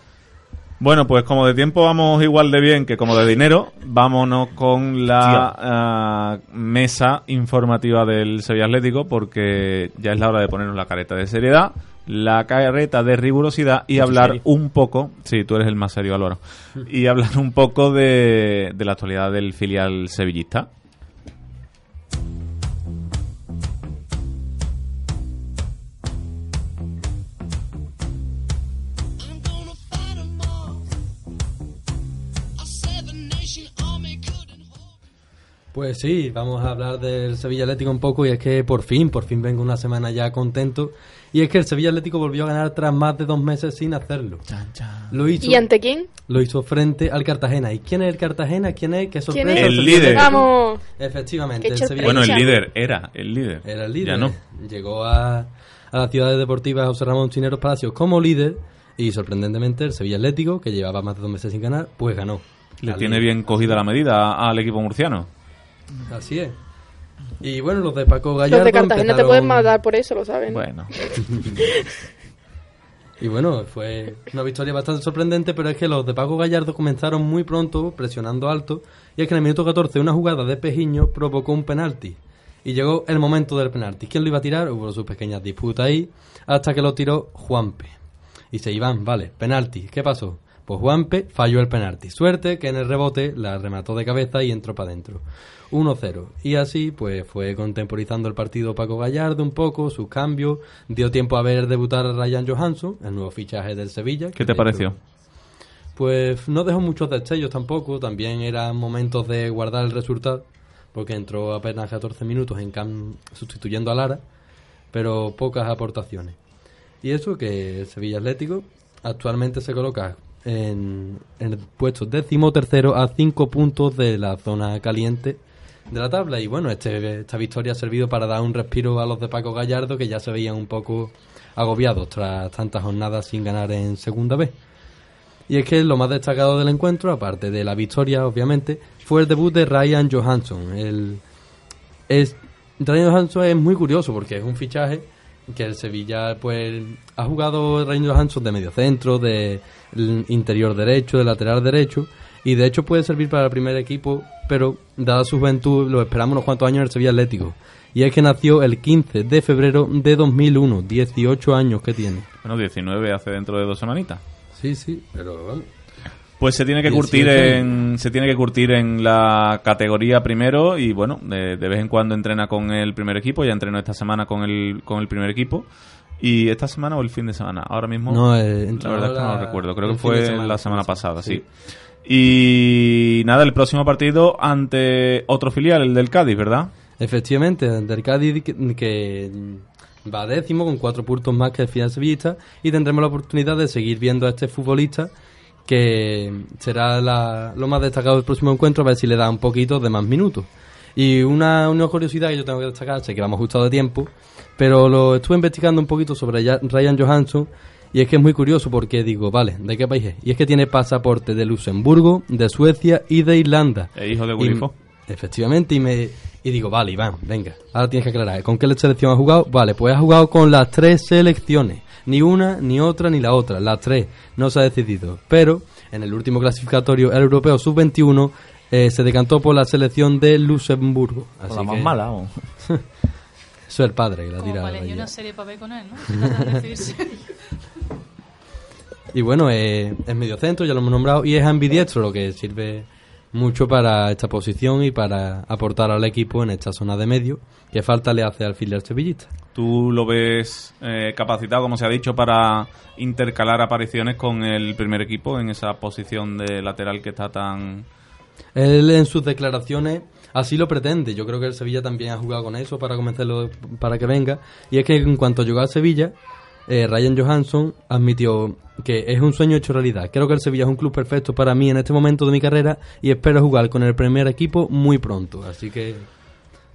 Speaker 3: Bueno, pues como de tiempo vamos igual de bien que como de dinero, vámonos con la mesa informativa del Sevilla Atlético porque ya es la hora de ponernos la careta de seriedad, la careta de rigurosidad y hablar
Speaker 8: serio.
Speaker 3: un poco, sí, tú eres el más serio, Álvaro, y hablar un poco de, de la actualidad del filial sevillista.
Speaker 6: Pues sí, vamos a hablar del Sevilla Atlético un poco y es que por fin, por fin vengo una semana ya contento y es que el Sevilla Atlético volvió a ganar tras más de dos meses sin hacerlo. Lo hizo,
Speaker 4: ¿Y ante quién?
Speaker 6: lo hizo frente al Cartagena. ¿Y quién es el Cartagena? ¿Quién es? ¿Qué sorpresa?
Speaker 4: es?
Speaker 3: El
Speaker 6: Sevilla
Speaker 3: líder.
Speaker 6: Atlético.
Speaker 4: Vamos.
Speaker 6: Efectivamente, el Sevilla
Speaker 3: Bueno, el líder era el líder.
Speaker 6: Era el líder.
Speaker 3: Ya no.
Speaker 6: Llegó a, a la ciudad deportiva José Ramón Chineros Palacios como líder y sorprendentemente el Sevilla Atlético, que llevaba más de dos meses sin ganar, pues ganó.
Speaker 3: Le tiene bien cogida la medida al equipo murciano.
Speaker 6: Así es. Y bueno, los de Paco Gallardo
Speaker 4: Los de Cartagena te
Speaker 6: empezaron-
Speaker 4: pueden matar por eso, lo saben.
Speaker 3: Bueno.
Speaker 6: Y bueno, fue una victoria bastante sorprendente, pero es que los de Paco Gallardo comenzaron muy pronto, presionando alto, y es que en el minuto 14 una jugada de Pejiño provocó un penalti. Y llegó el momento del penalti. ¿Quién lo iba a tirar? Hubo sus pequeñas disputas ahí, hasta que lo tiró Juanpe. Y se iban, vale, penalti. ¿Qué pasó? Pues Juanpe falló el penalti. Suerte que en el rebote la remató de cabeza y entró para adentro. 1-0. Y así, pues fue contemporizando el partido Paco Gallardo un poco, sus cambios. Dio tiempo a ver debutar a Ryan Johansson, el nuevo fichaje del Sevilla.
Speaker 3: ¿Qué te pareció?
Speaker 6: Pues no dejó muchos destellos tampoco. También eran momentos de guardar el resultado, porque entró apenas 14 minutos en cam sustituyendo a Lara, pero pocas aportaciones. Y eso que el Sevilla Atlético actualmente se coloca en, en el puesto décimo tercero a 5 puntos de la zona caliente de la tabla. Y bueno, este, esta victoria ha servido para dar un respiro a los de Paco Gallardo, que ya se veían un poco agobiados tras tantas jornadas sin ganar en segunda vez. Y es que lo más destacado del encuentro, aparte de la victoria, obviamente, fue el debut de Ryan Johansson. El, es, Ryan Johansson es muy curioso porque es un fichaje que el Sevilla pues ha jugado Ryan Johansson de medio centro, de interior derecho, de lateral derecho y de hecho puede servir para el primer equipo, pero dada su juventud lo esperamos unos cuantos años en el Sevilla Atlético. Y es que nació el 15 de febrero de 2001, 18 años que tiene.
Speaker 3: Bueno, 19 hace dentro de dos semanitas.
Speaker 6: Sí, sí, pero vamos.
Speaker 3: Pues se tiene que
Speaker 6: 18.
Speaker 3: curtir en se tiene que curtir en la categoría primero y bueno, de, de vez en cuando entrena con el primer equipo, ya entrenó esta semana con el con el primer equipo y esta semana o el fin de semana, ahora mismo
Speaker 6: No, eh,
Speaker 3: la verdad es que no lo recuerdo, creo que fue
Speaker 6: semana,
Speaker 3: la semana pasada, sí. Y nada, el próximo partido ante otro filial, el del Cádiz, ¿verdad?
Speaker 6: Efectivamente, del Cádiz que, va décimo con cuatro puntos más que el final sevillista y tendremos la oportunidad de seguir viendo a este futbolista que será la- lo más destacado del próximo encuentro a ver si le da un poquito de más minutos. Y una, una curiosidad que yo tengo que destacar, sé que vamos justo de tiempo, pero lo estuve investigando un poquito sobre Ya- Ryan Johansson y es que es muy curioso porque digo, vale, ¿de qué país es? Y es que tiene pasaporte de Luxemburgo, de Suecia y de Irlanda.
Speaker 3: E hijo de Fox.
Speaker 6: Efectivamente, y me y digo, vale, Iván, venga, ahora tienes que aclarar, ¿con qué selección has jugado? Vale, pues has jugado con las tres selecciones, ni una, ni otra, ni la otra, las tres, no se ha decidido. Pero en el último clasificatorio, el europeo sub-21, eh, se decantó por la selección de Luxemburgo. Así
Speaker 8: la más
Speaker 6: que-
Speaker 8: mala, vamos.
Speaker 6: Eso es el padre que la tira.
Speaker 9: elegir
Speaker 6: allí.
Speaker 9: una serie para ver con él, ¿no?
Speaker 6: Y bueno, eh, es medio centro, ya lo hemos nombrado, y es ambidiestro, lo que sirve mucho para esta posición y para aportar al equipo en esta zona de medio que falta le hace al filial sevillista.
Speaker 3: ¿Tú lo ves eh, capacitado, como se ha dicho, para intercalar apariciones con el primer equipo en esa posición de lateral que está tan...
Speaker 6: Él en sus declaraciones así lo pretende. Yo creo que el Sevilla también ha jugado con eso para convencerlo para que venga. Y es que en cuanto llegó a Sevilla, eh, Ryan Johansson admitió que es un sueño hecho realidad. Creo que el Sevilla es un club perfecto para mí en este momento de mi carrera y espero jugar con el primer equipo muy pronto. Así que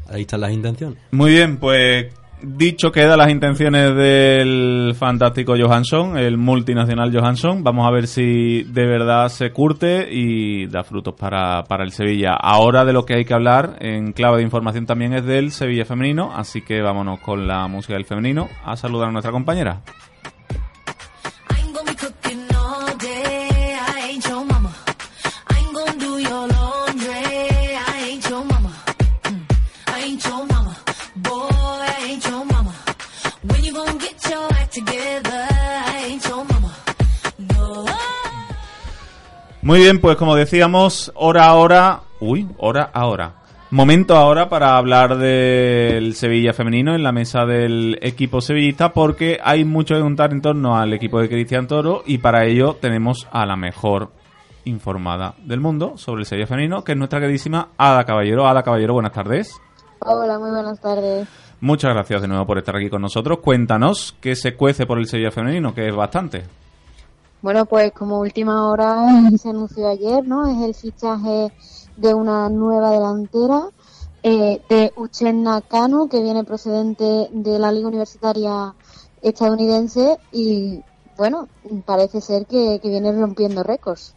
Speaker 6: ahí están las intenciones.
Speaker 3: Muy bien, pues dicho quedan las intenciones del fantástico Johansson, el multinacional Johansson. Vamos a ver si de verdad se curte y da frutos para, para el Sevilla. Ahora de lo que hay que hablar en clave de información también es del Sevilla femenino, así que vámonos con la música del femenino a saludar a nuestra compañera. Muy bien, pues como decíamos, hora ahora, uy, hora ahora. Momento ahora para hablar del Sevilla femenino en la mesa del equipo sevillista porque hay mucho que contar en torno al equipo de Cristian Toro y para ello tenemos a la mejor informada del mundo sobre el Sevilla femenino que es nuestra queridísima Ada Caballero. Ada Caballero, buenas tardes.
Speaker 14: Hola, muy buenas tardes.
Speaker 3: Muchas gracias de nuevo por estar aquí con nosotros. Cuéntanos qué se cuece por el Sevilla femenino, que es bastante.
Speaker 14: Bueno, pues como última hora se anunció ayer, ¿no? Es el fichaje de una nueva delantera eh, de Uchenna Kanu, que viene procedente de la Liga Universitaria estadounidense y, bueno, parece ser que, que viene rompiendo récords.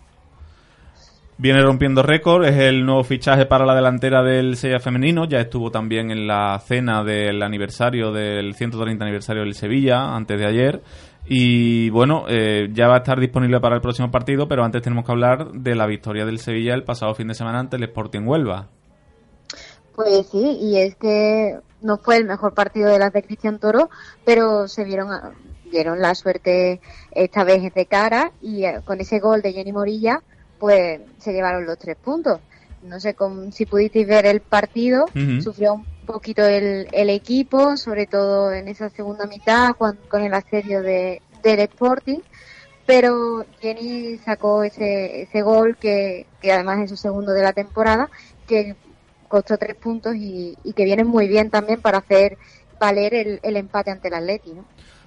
Speaker 3: Viene rompiendo récord, es el nuevo fichaje para la delantera del Sevilla femenino, ya estuvo también en la cena del aniversario del 130 aniversario del Sevilla antes de ayer y bueno, eh, ya va a estar disponible para el próximo partido, pero antes tenemos que hablar de la victoria del Sevilla el pasado fin de semana ante el Sporting Huelva.
Speaker 14: Pues sí, y es que no fue el mejor partido de las de Cristian Toro, pero se vieron a- vieron la suerte esta vez de cara y eh, con ese gol de Jenny Morilla, pues se llevaron los tres puntos. No sé cómo- si pudisteis ver el partido,
Speaker 15: Ujú.
Speaker 14: sufrió un poquito el, el equipo, sobre todo en esa segunda mitad cuan- con el asedio de, del Sporting, pero Jenny sacó ese, ese gol que, que además es su segundo de la temporada, que costó tres puntos y, y que viene muy bien también para hacer valer el, el empate ante el Atleti.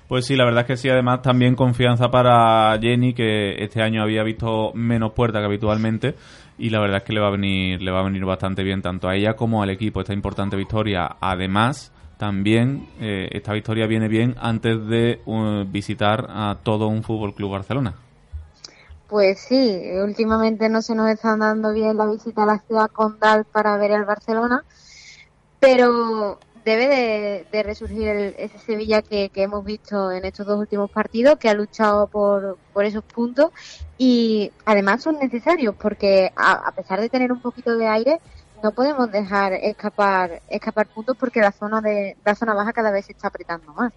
Speaker 3: Pues sí, la verdad es que sí, además también confianza para Jenny, que este año había visto menos puertas que habitualmente, y la verdad es que le va a venir, le va a venir bastante bien tanto a ella como al equipo esta importante victoria. Además, también eh, esta victoria viene bien antes de uh, visitar a todo un Fútbol Club Barcelona.
Speaker 14: Pues sí, últimamente no se nos están dando bien la visita a la ciudad condal para ver al Barcelona, pero debe de, resurgir el- ese Sevilla que, que hemos visto en estos dos últimos partidos, que ha luchado por, por esos puntos y además son necesarios porque a, pesar de tener un poquito de aire, no podemos dejar escapar escapar puntos porque la zona de la zona baja cada vez se está apretando más.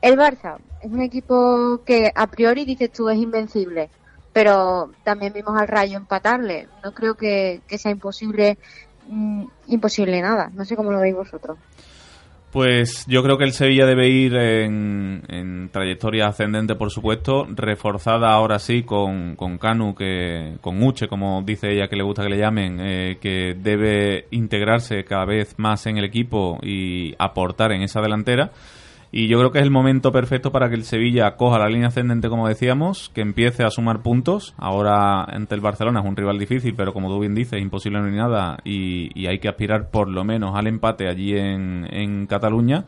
Speaker 14: El Barça es un equipo que a priori dices tú es invencible, pero también vimos al Rayo empatarle. No creo que sea imposible mm, imposible nada. No sé cómo lo veis vosotros.
Speaker 3: Pues yo creo que el Sevilla debe ir en, trayectoria ascendente, por supuesto, reforzada ahora sí con, con Canu, que, con Uche, como dice ella que le gusta que le llamen, eh, que debe integrarse cada vez más en el equipo y aportar en esa delantera. Y yo creo que es el momento perfecto para que el Sevilla coja la línea ascendente, como decíamos, que empiece a sumar puntos. Ahora ante el Barcelona es un rival difícil, pero como tú bien dices, imposible no hay nada y, y hay que aspirar por lo menos al empate allí en, en Cataluña.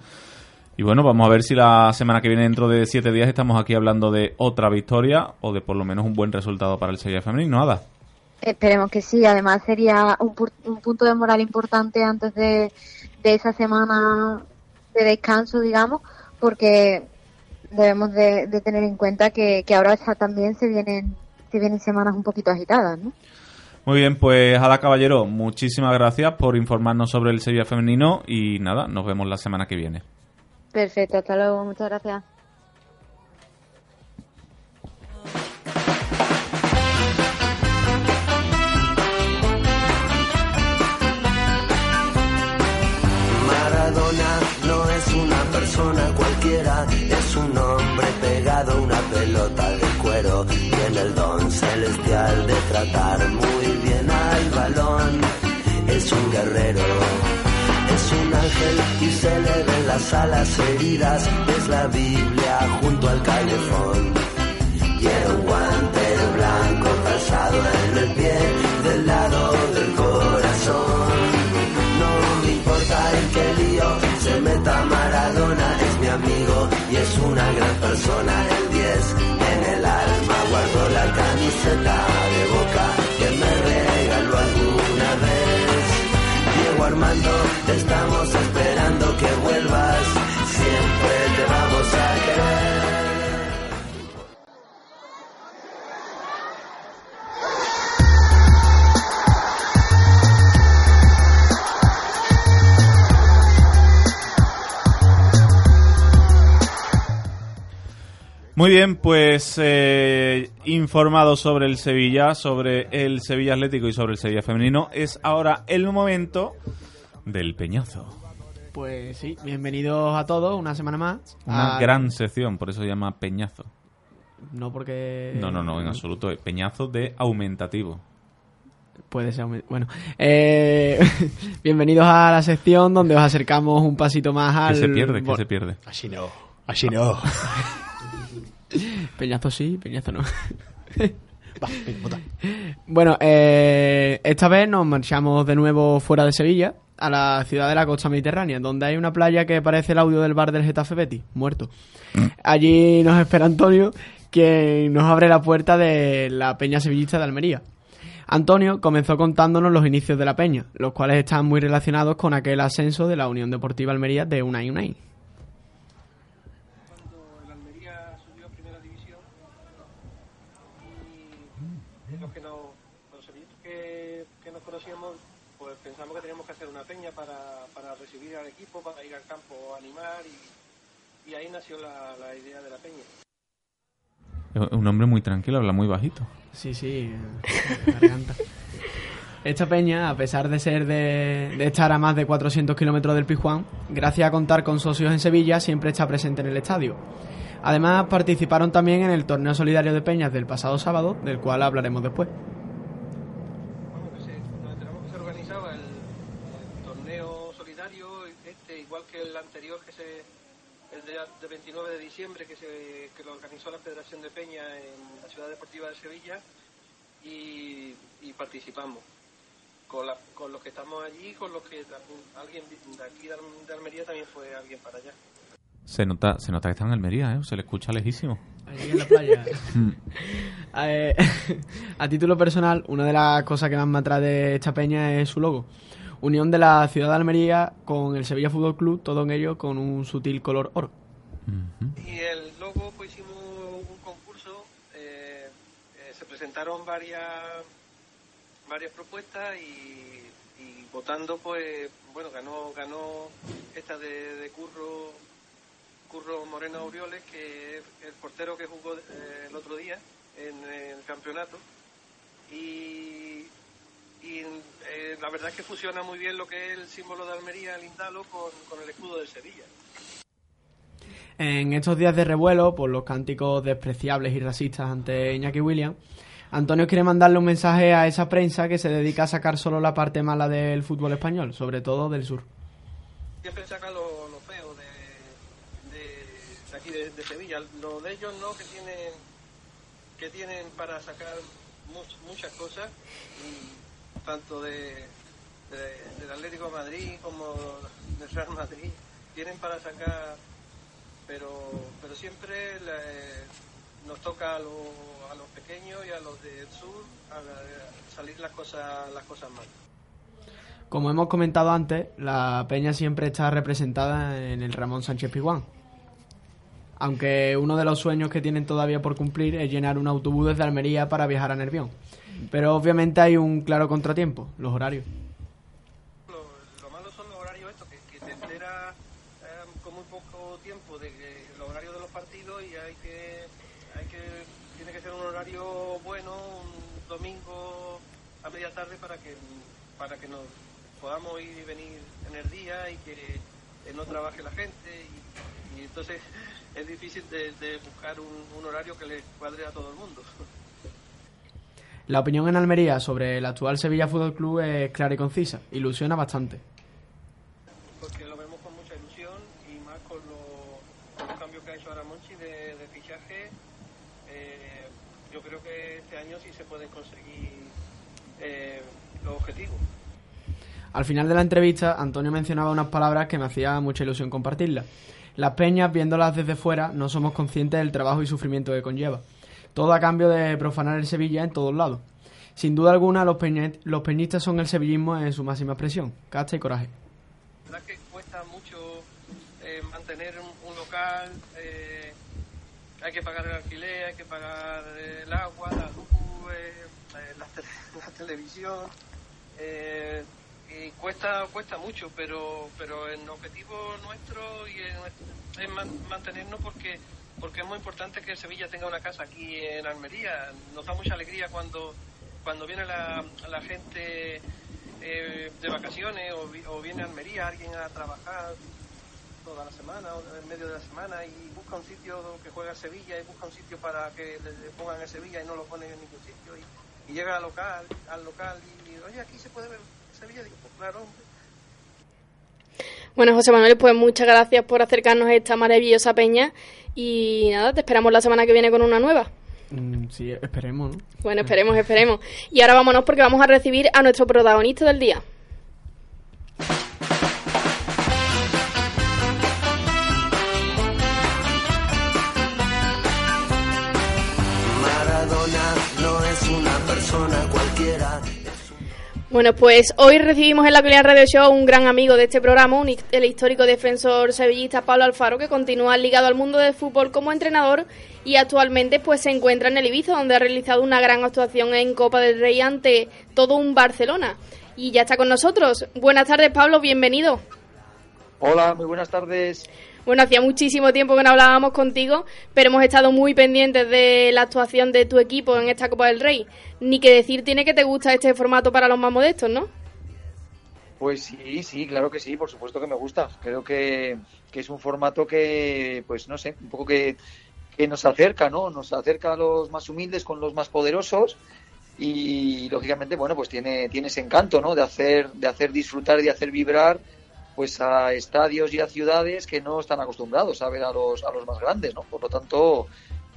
Speaker 3: Y bueno, vamos a ver si la semana que viene, dentro de siete días, estamos aquí hablando de otra victoria o de por lo menos un buen resultado para el Sevilla femenino. Nada.
Speaker 14: Esperemos que sí. Además sería un, pu- un punto de moral importante antes de, de esa semana de descanso, digamos, porque debemos de, de tener en cuenta que, que ahora ya también se vienen se vienen semanas un poquito agitadas, ¿no?
Speaker 3: Muy bien, pues Ada Caballero, muchísimas gracias por informarnos sobre el Sevilla femenino y nada, nos vemos la semana que viene.
Speaker 14: Perfecto, hasta luego, muchas gracias.
Speaker 15: Es un hombre pegado a una pelota de cuero. Tiene el don celestial de tratar muy bien al balón. Es un guerrero, es un ángel y se le ven las alas heridas. Es la Biblia junto al calefón. Quiero un guante blanco calzado en el pie del lado del corazón. No me importa en qué lío se meta amigo y es una gran persona. El 10 en el alma guardo la camiseta de boca que me regaló alguna vez. Diego Armando, te estamos esperando que vuelvas, siempre te vamos a querer.
Speaker 3: Muy bien, pues eh, informado sobre el Sevilla, sobre el Sevilla Atlético y sobre el Sevilla Femenino, es ahora el momento del Peñazo.
Speaker 5: Pues sí, bienvenidos a todos una semana más.
Speaker 3: Una
Speaker 5: a-
Speaker 3: gran sección, por eso se llama Peñazo.
Speaker 5: No porque...
Speaker 3: No, no, no, en absoluto. es Peñazo de aumentativo.
Speaker 5: Puede ser. Bueno, eh, bienvenidos a la sección donde os acercamos un pasito más al.
Speaker 3: ¿Qué se pierde? ¿Qué
Speaker 5: bo-
Speaker 3: se pierde?
Speaker 7: Así no, así no.
Speaker 5: Peñazo sí, peñazo no. Bueno, eh, esta vez nos marchamos de nuevo fuera de Sevilla, a la ciudad de la costa mediterránea, donde hay una playa que parece el audio del bar del Getafe Betty, muerto. Allí nos espera Antonio, quien nos abre la puerta de la Peña Sevillista de Almería. Antonio comenzó contándonos los inicios de la Peña, los cuales están muy relacionados con aquel ascenso de la Unión Deportiva Almería de Unai Unai.
Speaker 16: y los que nos, los sevillistas que, que nos conocíamos, pues pensamos que teníamos que hacer una peña para, para recibir al equipo, para ir al campo a animar y, y ahí nació la, la idea de la peña.
Speaker 3: Es un hombre muy tranquilo, habla muy bajito.
Speaker 5: Sí, sí, eh, garganta. Esta peña, a pesar de ser de, de estar a más de 400 kilómetros del Pizjuán, gracias a contar con socios en Sevilla, siempre está presente en el estadio. Además, participaron también en el torneo solidario de peñas del pasado sábado, del cual hablaremos después.
Speaker 16: de diciembre que, se, lo organizó la Federación de Peña en la Ciudad Deportiva de Sevilla y, participamos. Con, los que estamos allí, con los que alguien de aquí de Almería también fue alguien para allá.
Speaker 3: Se nota, se nota que está en Almería, ¿eh? se le escucha lejísimo. Mm.
Speaker 5: Eh, a título personal, una de las cosas que más me atrae de esta peña es su logo. Unión de la ciudad de Almería con el Sevilla Fútbol Club, todo en ello con un sutil color oro.
Speaker 16: Y el logo, pues hicimos un concurso, eh, eh, se presentaron varias varias propuestas y, votando, pues, bueno, ganó ganó esta de, Curro Curro Moreno Aureoles, que es el portero que jugó eh, el otro día en el campeonato. Y, la verdad es que fusiona muy bien lo que es el símbolo de Almería, el Indalo, con, con el escudo de Sevilla.
Speaker 5: En estos días de revuelo, por los cánticos despreciables y racistas ante Iñaki Williams, Antonio quiere mandarle un mensaje a esa prensa que se dedica a sacar solo la parte mala del fútbol español, sobre todo del sur.
Speaker 16: siempre sacan lo, lo feo de, de, aquí de, Sevilla. Lo de ellos no, que tienen que tienen para sacar much- muchas cosas, y tanto de, de- del Atlético Madrid como del Real Madrid, tienen para sacar, pero, pero siempre le- nos toca a, lo- a los pequeños y a los del sur salir las cosas, las cosas mal.
Speaker 5: Como hemos comentado antes, la peña siempre está representada en el Ramón Sánchez Pizjuán. Aunque uno de los sueños que tienen todavía por cumplir es llenar un autobús desde Almería para viajar a Nervión. Pero obviamente hay un claro contratiempo, los horarios.
Speaker 16: lo malo son los horarios estos, que, que te entera eh, con muy poco tiempo de que los horarios de los partidos y hay que, hay que, tiene que ser un horario bueno, un domingo a media tarde para que, para que nos podamos ir y venir en el día y que eh, no trabaje la gente y, entonces es difícil de, de buscar un, un horario que le cuadre a todo el mundo.
Speaker 5: La opinión en Almería sobre el actual Sevilla Fútbol Club es clara y concisa. Ilusiona bastante.
Speaker 16: porque lo vemos con mucha ilusión y más con, lo- con los cambios que ha hecho ahora Monchi de, de fichaje. eh, yo creo que este año sí se pueden conseguir eh, los objetivos.
Speaker 5: Al final de la entrevista, Antonio mencionaba unas palabras que me hacía mucha ilusión compartirlas. Las peñas, viéndolas desde fuera, no somos conscientes del trabajo y sufrimiento que conlleva. Todo a cambio de profanar el Sevilla en todos lados. Sin duda alguna, los, los peñistas son el sevillismo en su máxima expresión. Casta y coraje.
Speaker 16: La verdad que cuesta mucho eh, mantener un, un local, eh, hay que pagar el alquiler, hay que pagar el agua, la luz, eh, eh, la, tele- la televisión. eh, y cuesta cuesta mucho, pero pero el objetivo nuestro y nuestro- es man- mantenernos porque porque es muy importante que Sevilla tenga una casa aquí en Almería. Nos da mucha alegría cuando cuando viene la, la gente eh, de vacaciones o, vi- o viene a Almería alguien a trabajar toda la semana o en medio de la semana y busca un sitio que juega Sevilla y busca un sitio para que le, pongan en Sevilla y no lo ponen en ningún sitio y, y llega al local al local y oye aquí se puede ver Sevilla digo pues claro hombre.
Speaker 4: Bueno, José Manuel, pues muchas gracias por acercarnos a esta maravillosa peña y nada, te esperamos la semana que viene con una nueva.
Speaker 5: Mm, sí, esperemos, ¿no?
Speaker 4: Bueno, esperemos, esperemos. Y ahora vámonos porque vamos a recibir a nuestro protagonista del día. Bueno, pues hoy recibimos en la Colina Radio Show un gran amigo de este programa, un, el histórico defensor sevillista Pablo Alfaro, que continúa ligado al mundo del fútbol como entrenador y actualmente pues se encuentra en el Ibiza, donde ha realizado una gran actuación en Copa del Rey ante todo un Barcelona. Y ya está con nosotros. Buenas tardes, Pablo, bienvenido.
Speaker 17: Hola, muy buenas tardes.
Speaker 4: Bueno, hacía muchísimo tiempo que no hablábamos contigo, pero hemos estado muy pendientes de la actuación de tu equipo en esta Copa del Rey. Ni que decir tiene que te gusta este formato para los más modestos, ¿no?
Speaker 17: Pues sí, sí, claro que sí, por supuesto que me gusta. Creo que, que es un formato que, pues no sé, un poco que, que nos acerca, ¿no? Nos acerca a los más humildes con los más poderosos y lógicamente, bueno, pues tiene, tiene ese encanto, ¿no? De hacer, de hacer disfrutar de hacer vibrar pues a estadios y a ciudades que no están acostumbrados a ver a los, a los más grandes, ¿no? Por lo tanto,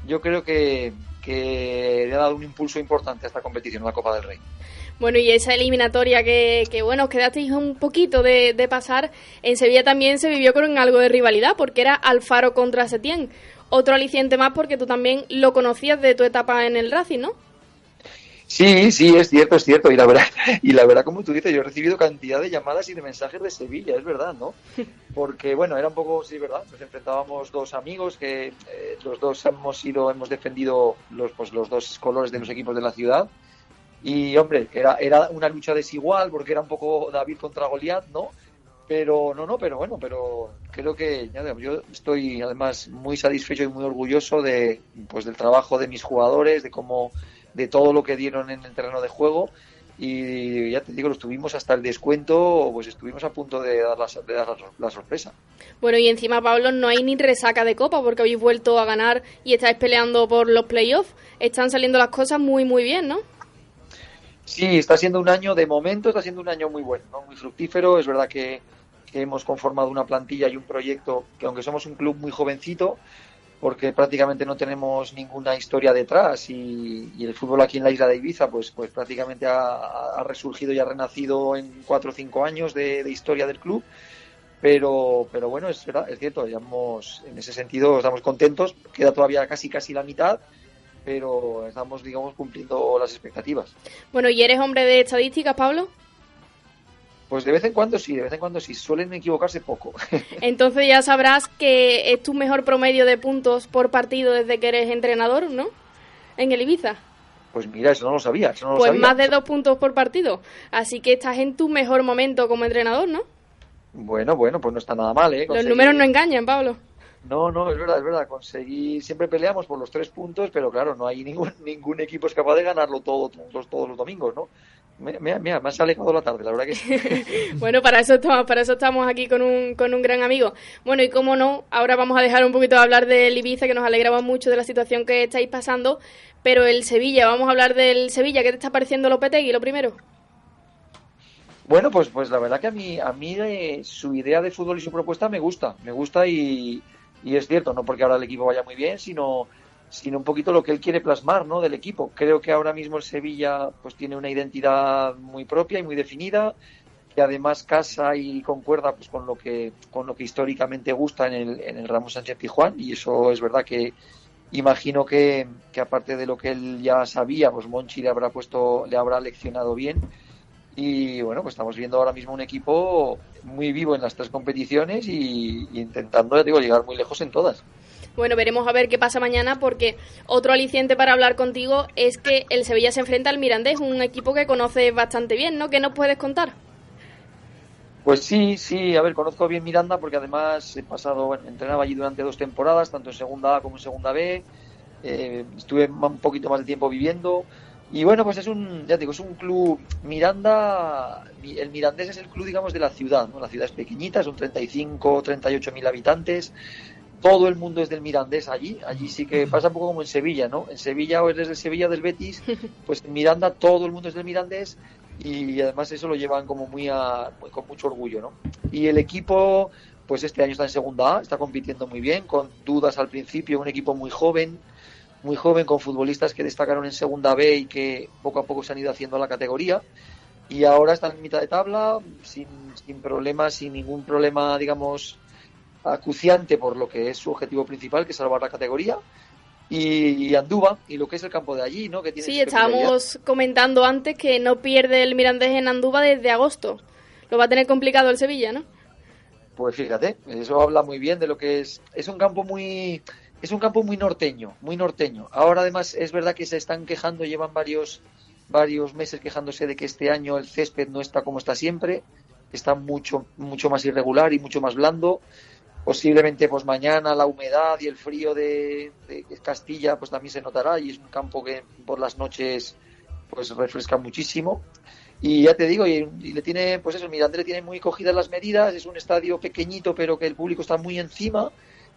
Speaker 17: yo creo que, que le ha dado un impulso importante a esta competición, la Copa del Rey.
Speaker 4: Bueno, y esa eliminatoria que, que bueno, os quedasteis un poquito de, de pasar, en Sevilla también se vivió con algo de rivalidad, porque era Alfaro contra Setién. Otro aliciente más porque tú también lo conocías de tu etapa en el Racing, ¿no?
Speaker 17: Sí, sí, es cierto, es cierto. Y la verdad, y la verdad, como tú dices, yo he recibido cantidad de llamadas y de mensajes de Sevilla, es verdad, ¿no? Porque, bueno, era un poco, sí, verdad. Nos enfrentábamos dos amigos que eh, los dos hemos sido, hemos defendido los, pues, los dos colores de los equipos de la ciudad. Y, hombre, era, era una lucha desigual porque era un poco David contra Goliat, ¿no? Pero, no, no, pero bueno, pero creo que ya digo, yo estoy además muy satisfecho y muy orgulloso de, pues, del trabajo de mis jugadores, de cómo de todo lo que dieron en el terreno de juego y ya te digo, lo estuvimos hasta el descuento, pues estuvimos a punto de dar la, de dar la, la sorpresa.
Speaker 4: Bueno, y encima, Pablo, no hay ni resaca de copa porque habéis vuelto a ganar y estáis peleando por los playoffs. Están saliendo las cosas muy, muy bien, ¿no?
Speaker 17: Sí, está siendo un año, de momento está siendo un año muy bueno, ¿no? muy fructífero. Es verdad que, que hemos conformado una plantilla y un proyecto que aunque somos un club muy jovencito, porque prácticamente no tenemos ninguna historia detrás y, y, el fútbol aquí en la isla de Ibiza pues pues prácticamente ha, resurgido y ha renacido en cuatro o cinco años de, de, historia del club. Pero pero bueno es verdad es cierto digamos en ese sentido estamos contentos queda todavía casi casi la mitad pero estamos digamos cumpliendo las expectativas.
Speaker 4: Bueno y eres hombre de estadísticas Pablo
Speaker 17: pues de vez en cuando sí, de vez en cuando sí. Suelen equivocarse poco.
Speaker 4: Entonces ya sabrás que es tu mejor promedio de puntos por partido desde que eres entrenador, ¿no? En el Ibiza.
Speaker 17: Pues mira, eso no lo sabía. Eso no
Speaker 4: pues
Speaker 17: lo sabía.
Speaker 4: más de dos puntos por partido. Así que estás en tu mejor momento como entrenador, ¿no?
Speaker 17: Bueno, bueno, pues no está nada mal, ¿eh?
Speaker 4: Conseguir... Los números no engañan, Pablo.
Speaker 17: No, no, es verdad, es verdad. Conseguir, siempre peleamos por los tres puntos, pero claro, no hay ningún, ningún equipo es capaz de ganarlo todo, todos, todos los domingos, ¿no? Mira, me has alejado la tarde, la verdad que sí.
Speaker 4: bueno, para eso estamos, para eso estamos aquí con un, con un gran amigo. Bueno, y como no, ahora vamos a dejar un poquito de hablar del Ibiza, que nos alegramos mucho de la situación que estáis pasando, pero el Sevilla, vamos a hablar del Sevilla. ¿Qué te está pareciendo Lopetegui, lo primero?
Speaker 17: Bueno, pues, pues la verdad que a mí, a mí eh, su idea de fútbol y su propuesta me gusta, me gusta y, y es cierto, no porque ahora el equipo vaya muy bien, sino, sino un poquito lo que él quiere plasmar, ¿no? Del equipo. Creo que ahora mismo el Sevilla, pues tiene una identidad muy propia y muy definida, que además casa y concuerda, pues con lo que, con lo que históricamente gusta en el, en el Ramos Sánchez Pijuán y eso es verdad que imagino que, que aparte de lo que él ya sabía, pues Monchi le habrá puesto, le habrá leccionado bien y bueno, pues estamos viendo ahora mismo un equipo muy vivo en las tres competiciones y, y intentando, ya digo, llegar muy lejos en todas.
Speaker 4: Bueno, veremos a ver qué pasa mañana porque otro aliciente para hablar contigo es que el Sevilla se enfrenta al Mirandés, un equipo que conoces bastante bien, ¿no? ¿Qué nos puedes contar?
Speaker 17: Pues sí, sí, a ver, conozco bien Miranda porque además he pasado, bueno, entrenaba allí durante dos temporadas, tanto en segunda A como en segunda B, eh, estuve un poquito más de tiempo viviendo, y bueno, pues es un, ya digo, es un club, Miranda, el Mirandés es el club, digamos, de la ciudad, ¿no? La ciudad es pequeñita, son 35, 38 mil habitantes, todo el mundo es del Mirandés allí, allí sí que pasa un poco como en Sevilla, ¿no? En Sevilla o eres del Sevilla del Betis, pues en Miranda todo el mundo es del Mirandés y además eso lo llevan como muy, a, muy con mucho orgullo, ¿no? Y el equipo, pues este año está en segunda A, está compitiendo muy bien, con dudas al principio, un equipo muy joven, muy joven con futbolistas que destacaron en segunda B y que poco a poco se han ido haciendo a la categoría y ahora están en mitad de tabla sin, sin problemas, sin ningún problema, digamos, acuciante por lo que es su objetivo principal, que es salvar la categoría. Y, y Andúba, y lo que es el campo de allí, ¿no? Que tiene
Speaker 4: Sí, estábamos comentando antes que no pierde el Mirandés en Andúba desde agosto. Lo va a tener complicado el Sevilla, ¿no?
Speaker 17: Pues fíjate, eso habla muy bien de lo que es. Es un campo muy. Es un campo muy norteño, muy norteño. Ahora además es verdad que se están quejando, llevan varios, varios meses quejándose de que este año el césped no está como está siempre, está mucho, mucho más irregular y mucho más blando. Posiblemente pues mañana la humedad y el frío de, Castilla pues también se notará y es un campo que por las noches pues refresca muchísimo. Y ya te digo, y, le tiene, pues eso, Mirandés le tiene muy cogidas las medidas, es un estadio pequeñito pero que el público está muy encima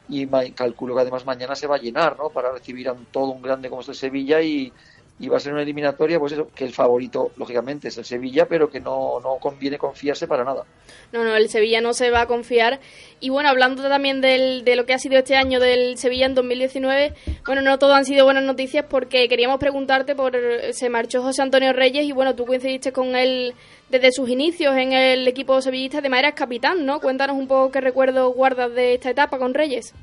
Speaker 17: y calculo que además mañana se va a llenar, ¿no? Para recibir a un- todo un grande como es el Sevilla y, y va a ser una eliminatoria, pues eso, que el favorito, lógicamente, es el Sevilla, pero que no, no conviene confiarse para nada.
Speaker 4: No, no, el Sevilla no se va a confiar. Y bueno, hablando también del, de lo que ha sido este año del Sevilla en 2019, bueno, no todo han sido buenas noticias porque queríamos preguntarte por... Se marchó José Antonio Reyes y bueno, tú coincidiste con él desde sus inicios en el equipo sevillista, de manera capitán, ¿no? Cuéntanos un poco qué recuerdos guardas de esta etapa con Reyes.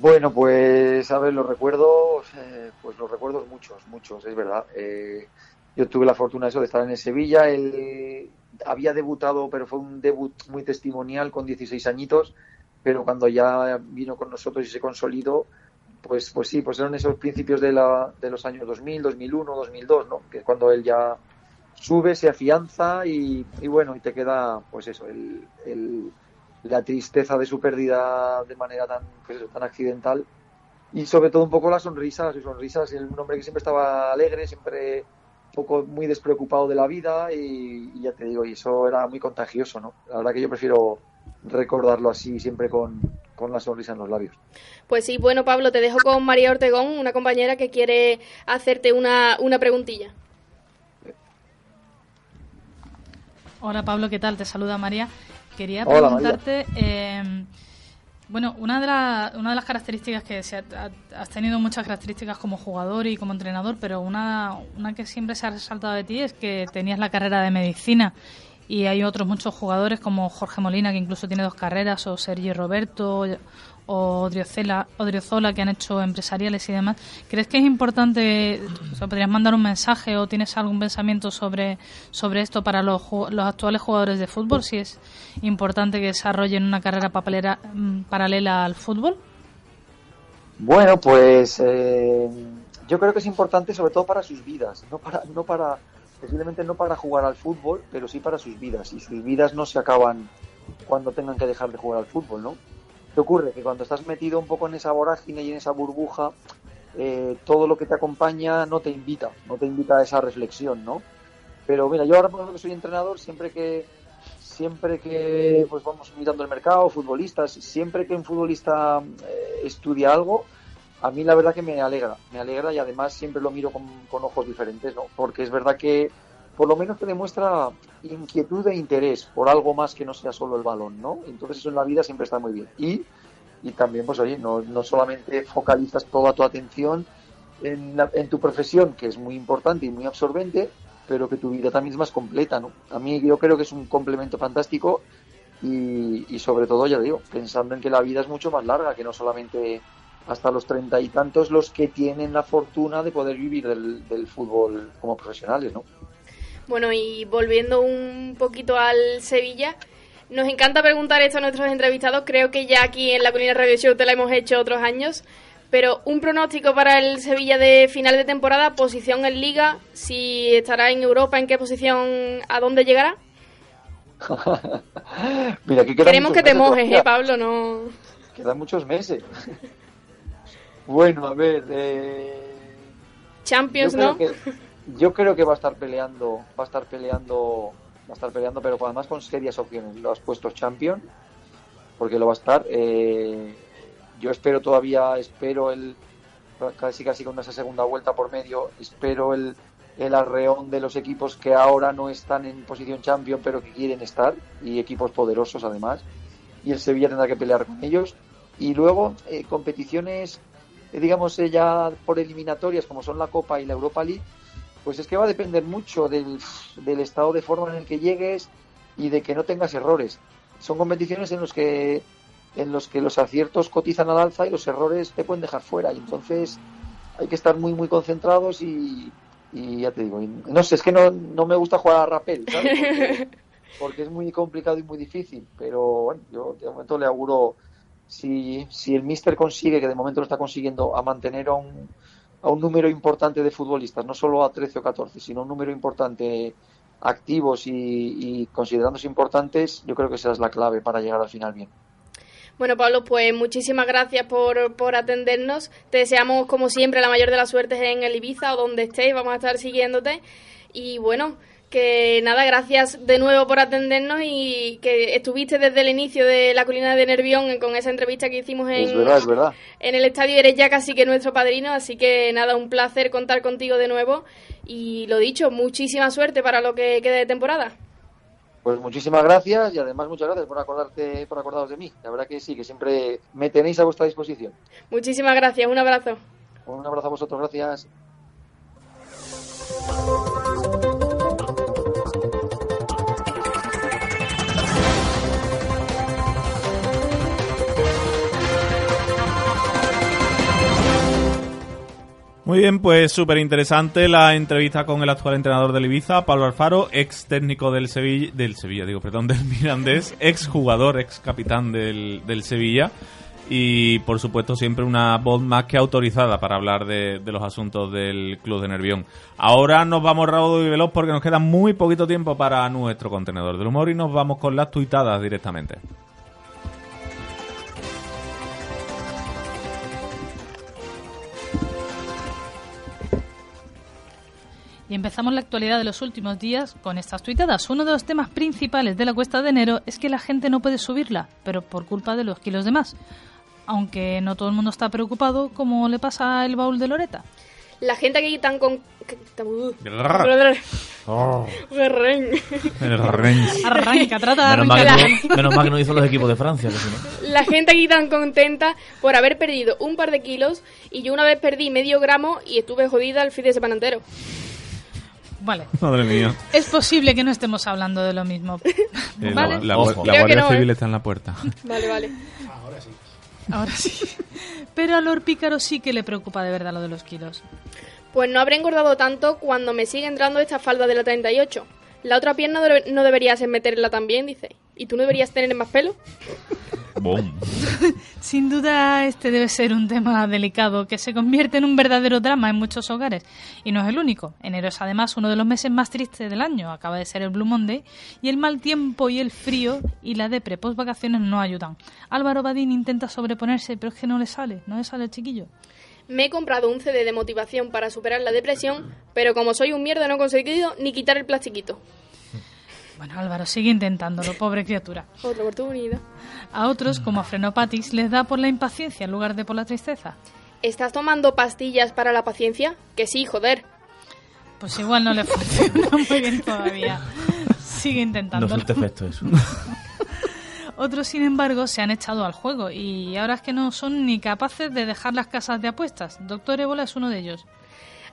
Speaker 17: Bueno, pues a ver, los recuerdos, eh, pues los recuerdos muchos, muchos, es verdad. Eh, yo tuve la fortuna eso de estar en Sevilla, él había debutado, pero fue un debut muy testimonial con 16 añitos, pero cuando ya vino con nosotros y se consolidó, pues, pues sí, pues eran esos principios de, la, de los años 2000, 2001, 2002, ¿no? Que es cuando él ya sube, se afianza y, bueno, y te queda, pues eso, el- la tristeza de su pérdida de manera tan, pues eso, tan accidental y sobre todo un poco la sonrisa, su sonrisa, es un hombre que siempre estaba alegre, siempre un poco muy despreocupado de la vida y, y ya te digo, y eso era muy contagioso, ¿no? La verdad que yo prefiero recordarlo así, siempre con, con la sonrisa en los labios.
Speaker 4: Pues sí, bueno, Pablo, te dejo con María Ortegón, una compañera que quiere hacerte una, una preguntilla.
Speaker 9: Hola Pablo, ¿qué tal? Te saluda María. Quería
Speaker 17: Hola,
Speaker 9: preguntarte, eh, bueno, una de, la- una de las características que se ha- ha- has tenido muchas características como jugador y como entrenador, pero una, una que siempre se ha resaltado de ti es que tenías la carrera de medicina. Y hay otros muchos jugadores como Jorge Molina que incluso tiene dos carreras o Sergi Roberto o que han hecho empresariales y demás. ¿Crees que es importante, o sea, podrías mandar un mensaje o tienes algún pensamiento sobre, sobre esto para los, los actuales jugadores de fútbol? Si es importante que desarrollen una carrera mm, paralela al fútbol.
Speaker 17: Bueno, pues eh, yo creo que es importante sobre todo para sus vidas, no para, no para, posiblemente no para jugar al fútbol, pero sí para sus vidas. Y sus vidas no se acaban cuando tengan que dejar de jugar al fútbol, ¿no? ¿Qué ocurre? Que cuando estás metido un poco en esa vorágine y en esa burbuja, eh, todo lo que te acompaña no te invita, no te invita a esa reflexión, ¿no? Pero mira, yo ahora por que soy entrenador, siempre que siempre que pues vamos mirando el mercado, futbolistas, siempre que un futbolista eh, estudia algo, a mí la verdad que me alegra, me alegra y además siempre lo miro con, con ojos diferentes, ¿no? Porque es verdad que por lo menos te demuestra inquietud e interés por algo más que no sea solo el balón, ¿no? Entonces eso en la vida siempre está muy bien. Y, y también, pues oye, no, no solamente focalizas toda tu atención en, la- en tu profesión, que es muy importante y muy absorbente, pero que tu vida también es más completa, ¿no? A mí yo creo que es un complemento fantástico y, y sobre todo, ya digo, pensando en que la vida es mucho más larga, que no solamente hasta los treinta y tantos los que tienen la fortuna de poder vivir del, del fútbol como profesionales, ¿no?
Speaker 4: Bueno, y volviendo un poquito al Sevilla, nos encanta preguntar esto a nuestros entrevistados. Creo que ya aquí en la Colina Radio Show te la hemos hecho otros años. Pero un pronóstico para el Sevilla de final de temporada, posición en Liga, si estará en Europa, en qué posición, a dónde llegará.
Speaker 17: Mira,
Speaker 4: Queremos que te mojes, eh, Pablo, no.
Speaker 17: Quedan muchos meses. bueno, a ver, eh,
Speaker 4: Champions, ¿no?
Speaker 17: que yo creo que va a estar peleando, va a estar peleando, va a estar peleando, pero además con serias opciones. Lo has puesto champion, porque lo va a estar. Eh, yo espero todavía, espero el casi casi con esa segunda vuelta por medio, espero el el arreón de los equipos que ahora no están en posición champion, pero que quieren estar y equipos poderosos además. Y el Sevilla tendrá que pelear con ellos. Y luego eh, competiciones, eh, digamos eh, ya por eliminatorias como son la Copa y la Europa League, pues es que va a depender mucho del, del estado de forma en el que llegues y de que no tengas errores. Son competiciones en los que en los que los aciertos cotizan al alza y los errores te pueden dejar fuera. Y entonces hay que estar muy muy concentrados y, y ya te digo, y no sé, es que no, no me gusta jugar a rapel, ¿sabes? Porque, porque es muy complicado y muy difícil, pero bueno, yo de momento le auguro si, si el Mister consigue, que de momento lo está consiguiendo, a mantener a un, a un número importante de futbolistas, no solo a 13 o 14, sino un número importante activos y, considerándose importantes, yo creo que esa es la clave para llegar al final bien.
Speaker 4: Bueno, Pablo, pues muchísimas gracias por, por atendernos. Te deseamos, como siempre, la mayor de las suertes en el Ibiza o donde estés. Vamos a estar siguiéndote. Y bueno, que nada, gracias de nuevo por atendernos y que estuviste desde el inicio de la colina de Nervión con esa entrevista que hicimos en,
Speaker 17: Es verdad, es verdad.
Speaker 4: en el estadio. Eres ya casi que nuestro padrino, así que nada, un placer contar contigo de nuevo. Y lo dicho, muchísima suerte para lo que quede de temporada.
Speaker 17: Pues muchísimas gracias y además muchas gracias por acordarte, por acordaros de mí. La verdad que sí, que siempre me tenéis a vuestra disposición.
Speaker 4: Muchísimas gracias, un abrazo.
Speaker 17: Un abrazo a vosotros, gracias.
Speaker 3: Muy bien, pues súper interesante la entrevista con el actual entrenador del Ibiza, Pablo Alfaro, ex técnico del Sevilla, del Sevilla, digo, perdón, del Mirandés, ex jugador, ex capitán del, del Sevilla y por supuesto siempre una voz más que autorizada para hablar de, los asuntos del Club de Nervión. Ahora nos vamos rápido y veloz porque nos queda muy poquito tiempo para nuestro contenedor del humor y nos vamos con las tuitadas directamente.
Speaker 9: Y empezamos la actualidad de los últimos días con estas tuitadas. Uno de los temas principales de la cuesta de enero es que la gente no puede subirla, pero por culpa de los kilos de más. Aunque no todo el mundo está preocupado, como le pasa al baúl de Loreta.
Speaker 4: La gente aquí tan con... uh.
Speaker 8: Oh.
Speaker 4: Berren.
Speaker 9: Arranca, trata de
Speaker 8: Menos mal, que no, menos mal que no hizo los equipos de Francia, que si no.
Speaker 4: La gente aquí tan contenta por haber perdido un par de kilos y yo una vez perdí medio gramo y estuve jodida el fin de semana entero.
Speaker 9: Vale.
Speaker 3: Madre mía.
Speaker 9: Es posible que no estemos hablando de lo mismo.
Speaker 3: Eh,
Speaker 9: Vale.
Speaker 3: La, la-
Speaker 8: Ojo.
Speaker 3: la
Speaker 4: Creo que
Speaker 3: Guardia
Speaker 4: no, ¿eh?
Speaker 3: Civil está en la puerta.
Speaker 4: Vale, vale.
Speaker 9: Ahora sí. Pero a Lord Pícaro sí que le preocupa de verdad lo de los kilos.
Speaker 4: Pues no habré engordado tanto cuando me sigue entrando esta falda de la 38. La otra pierna no deberías meterla también, dice. ¿Y tú no deberías tener más pelo?
Speaker 3: Boom.
Speaker 9: Sin duda este debe ser un tema delicado que se convierte en un verdadero drama en muchos hogares. Y no es el único. Enero es además uno de los meses más tristes del año. Acaba de ser el Blue Monday y el mal tiempo y el frío y la depre post vacaciones no ayudan. Álvaro Badín intenta sobreponerse pero es que no le sale, no le sale el chiquillo.
Speaker 4: Me he comprado un CD de motivación para superar la depresión, pero como soy un mierda no he conseguido ni quitar el plastiquito.
Speaker 9: Bueno, Álvaro sigue intentándolo, pobre criatura.
Speaker 4: Otra oportunidad.
Speaker 9: A otros, como a Frenopatix, les da por la impaciencia en lugar de por la tristeza.
Speaker 4: ¿Estás tomando pastillas para la paciencia? Que sí, joder.
Speaker 9: Pues igual no le funciona muy bien todavía. Sigue
Speaker 8: No
Speaker 9: intentándolo.
Speaker 8: efecto eso.
Speaker 9: Otros, sin embargo, se han echado al juego y ahora es que no son ni capaces de dejar las casas de apuestas. Doctor Ébola es uno de ellos.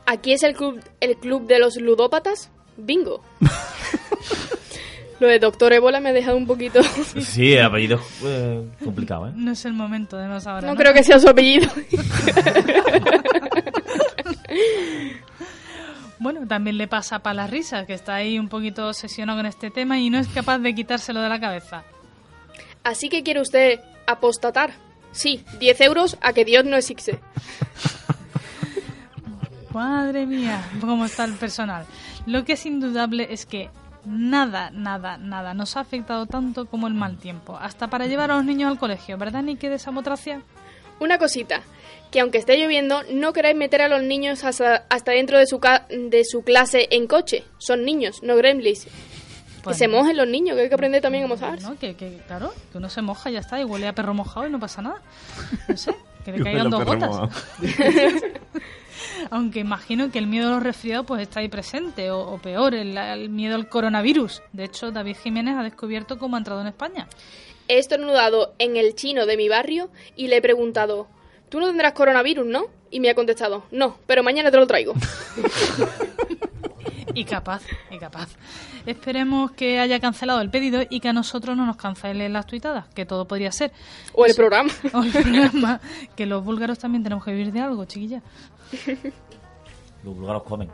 Speaker 4: ¿Aquí es el club, el club de los ludópatas? Bingo. Lo de Doctor Ébola me ha dejado un poquito...
Speaker 8: Sí, el apellido es eh, complicado, ¿eh?
Speaker 9: No es el momento de más ahora.
Speaker 4: No creo que sea su apellido.
Speaker 9: Bueno, también le pasa para la risa, que está ahí un poquito obsesionado con este tema y no es capaz de quitárselo de la cabeza.
Speaker 4: Así que quiere usted apostatar. Sí, 10 euros a que Dios no existe.
Speaker 9: Madre mía, cómo está el personal. Lo que es indudable es que nada, nada, nada nos ha afectado tanto como el mal tiempo. Hasta para llevar a los niños al colegio, ¿verdad, Niki de Samotracia?
Speaker 4: Una cosita, que aunque esté lloviendo, no queráis meter a los niños hasta, hasta dentro de su, ca- de su clase en coche. Son niños, no gremlins.
Speaker 9: Pues
Speaker 4: que se mojen los niños, que hay que aprender también a mojarse.
Speaker 9: ¿no? Que, que, claro, que uno se moja y ya está, y huele a perro mojado y no pasa nada. No sé, que le caigan dos gotas. Aunque imagino que el miedo a los resfriados pues está ahí presente, o, o peor, el, el miedo al coronavirus. De hecho, David Jiménez ha descubierto cómo ha entrado en España.
Speaker 4: He estornudado en el chino de mi barrio y le he preguntado, tú no tendrás coronavirus, ¿no? Y me ha contestado, no, pero mañana te lo traigo.
Speaker 9: Y capaz, y capaz. Esperemos que haya cancelado el pedido y que a nosotros no nos cancelen las tuitadas, que todo podría ser.
Speaker 4: O el programa.
Speaker 9: O el programa. Que los búlgaros también tenemos que vivir de algo, chiquilla.
Speaker 8: Los búlgaros comen.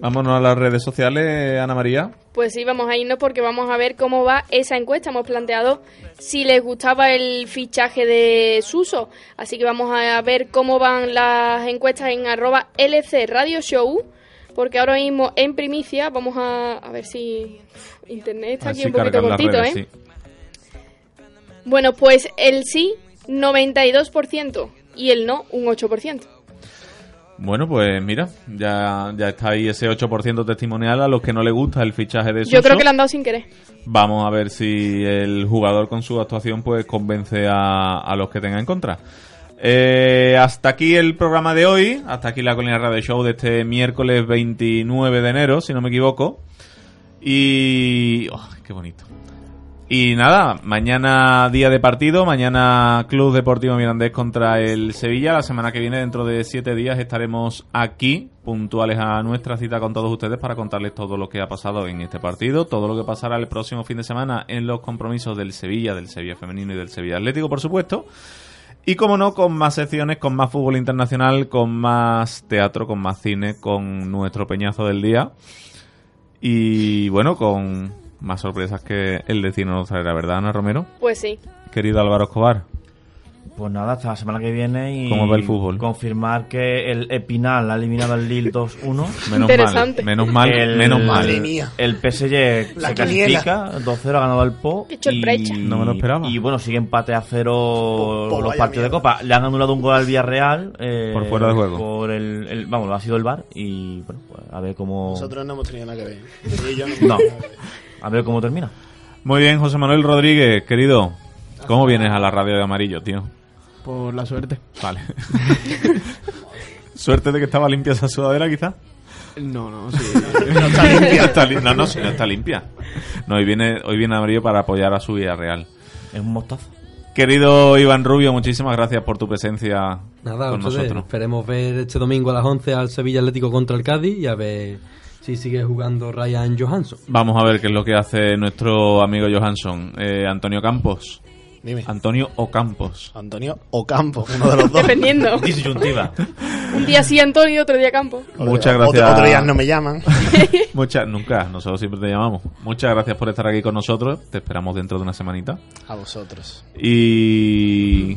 Speaker 3: Vámonos a las redes sociales, Ana María.
Speaker 4: Pues sí, vamos a irnos porque vamos a ver cómo va esa encuesta. Hemos planteado si les gustaba el fichaje de Suso. Así que vamos a ver cómo van las encuestas en arroba LC Radio Show. Porque ahora mismo en primicia vamos a, a ver si... Internet está aquí
Speaker 3: Así
Speaker 4: un poquito cortito,
Speaker 3: redes,
Speaker 4: ¿eh?
Speaker 3: sí.
Speaker 4: Bueno, pues el sí, 92%. Y el no, un 8%.
Speaker 3: Bueno, pues mira, ya, ya está ahí ese 8% testimonial a los que no le gusta el fichaje de Suso.
Speaker 4: Yo creo que lo han dado sin querer.
Speaker 3: Vamos a ver si el jugador con su actuación pues convence a, a los que tenga en contra. Eh, hasta aquí el programa de hoy, hasta aquí la Colina Radio Show de este miércoles 29 de enero, si no me equivoco. Y... oh, qué bonito. Y nada, mañana día de partido, mañana Club Deportivo Mirandés contra el Sevilla. La semana que viene, dentro de siete días, estaremos aquí, puntuales a nuestra cita con todos ustedes para contarles todo lo que ha pasado en este partido, todo lo que pasará el próximo fin de semana en los compromisos del Sevilla, del Sevilla Femenino y del Sevilla Atlético, por supuesto. Y como no, con más secciones, con más fútbol internacional, con más teatro, con más cine, con nuestro peñazo del día. Y bueno, con más sorpresas que el destino nos traerá, ¿verdad, Ana Romero?
Speaker 4: Pues sí.
Speaker 3: Querido Álvaro Escobar.
Speaker 8: Pues nada, hasta la semana que viene y
Speaker 3: ¿Cómo va el fútbol?
Speaker 8: confirmar que el Epinal ha eliminado al Lille 2-1.
Speaker 3: Menos mal, menos mal, menos mal.
Speaker 8: Madre mía. El PSG
Speaker 3: La
Speaker 8: se
Speaker 3: quiniela.
Speaker 8: clasifica, 2-0 ha ganado al Po.
Speaker 4: Qué sorpresa.
Speaker 8: Y,
Speaker 3: No me lo esperaba.
Speaker 8: Y bueno, sigue empate a cero
Speaker 7: Po- po,
Speaker 8: los
Speaker 7: vaya
Speaker 8: partidos de Copa. Le han anulado un gol al Villarreal. eh,
Speaker 3: Por fuera de juego.
Speaker 8: Por el, el- vamos, ha sido el VAR y bueno, pues a ver cómo...
Speaker 7: Nosotros no hemos tenido nada que ver. Y yo no.
Speaker 8: No, a ver cómo termina.
Speaker 3: Muy bien, José Manuel Rodríguez, querido. ¿Cómo vienes a la radio de amarillo, tío?
Speaker 5: Por la suerte.
Speaker 3: Vale. Suerte de que estaba limpia esa sudadera, quizá.
Speaker 5: No, no, sí.
Speaker 3: no está limpia. Está li- no, no, sí, no está limpia. No, hoy viene, hoy viene amarillo para apoyar a su Villarreal.
Speaker 8: Es un mostazo.
Speaker 3: Querido Iván Rubio, muchísimas gracias por tu presencia
Speaker 6: Nada,
Speaker 3: con
Speaker 6: ustedes,
Speaker 3: nosotros.
Speaker 6: esperemos ver este domingo a las 11 al Sevilla Atlético contra el Cádiz y a ver si sigue jugando Ryan Johansson.
Speaker 3: Vamos a ver qué es lo que hace nuestro amigo Johansson. Eh, Antonio Campos.
Speaker 7: Dime.
Speaker 3: Antonio Ocampos.
Speaker 7: Antonio Ocampo, uno de los dos.
Speaker 4: Dependiendo.
Speaker 3: Disyuntiva.
Speaker 4: Un día sí Antonio, otro día Campo.
Speaker 3: Muchas
Speaker 7: Otro-
Speaker 3: gracias.
Speaker 7: otro día no me llaman.
Speaker 3: Muchas, nunca, nosotros siempre te llamamos. Muchas gracias por estar aquí con nosotros. Te esperamos dentro de una semanita.
Speaker 7: A vosotros.
Speaker 3: Y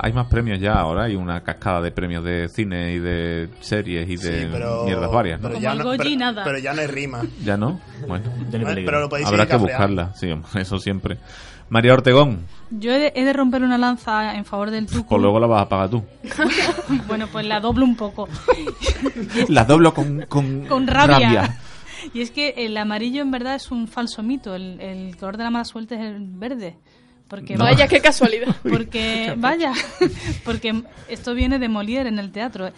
Speaker 3: hay más premios ya ahora. Hay una cascada de premios de cine y de series y de
Speaker 7: Sí, pero-
Speaker 3: mierdas varias. ¿no?
Speaker 7: pero ya no-
Speaker 9: Goyi,
Speaker 7: pero-
Speaker 9: nada.
Speaker 7: Pero ya no hay rima.
Speaker 3: ¿Ya no? Bueno,
Speaker 7: Pero lo podéis
Speaker 3: habrá que buscarla. Sí, eso siempre. María Ortegón,
Speaker 9: Yo he de, he de romper una lanza en favor del Tucu.
Speaker 3: pues luego la vas a pagar tú.
Speaker 9: bueno, pues la doblo un poco.
Speaker 3: La doblo con, con,
Speaker 9: Con rabia. Y es que el amarillo en verdad es un falso mito. El, el color de la mala suerte es el verde. Porque
Speaker 4: No. Vaya, qué casualidad.
Speaker 9: Porque, vaya, porque esto viene de Molière en el teatro.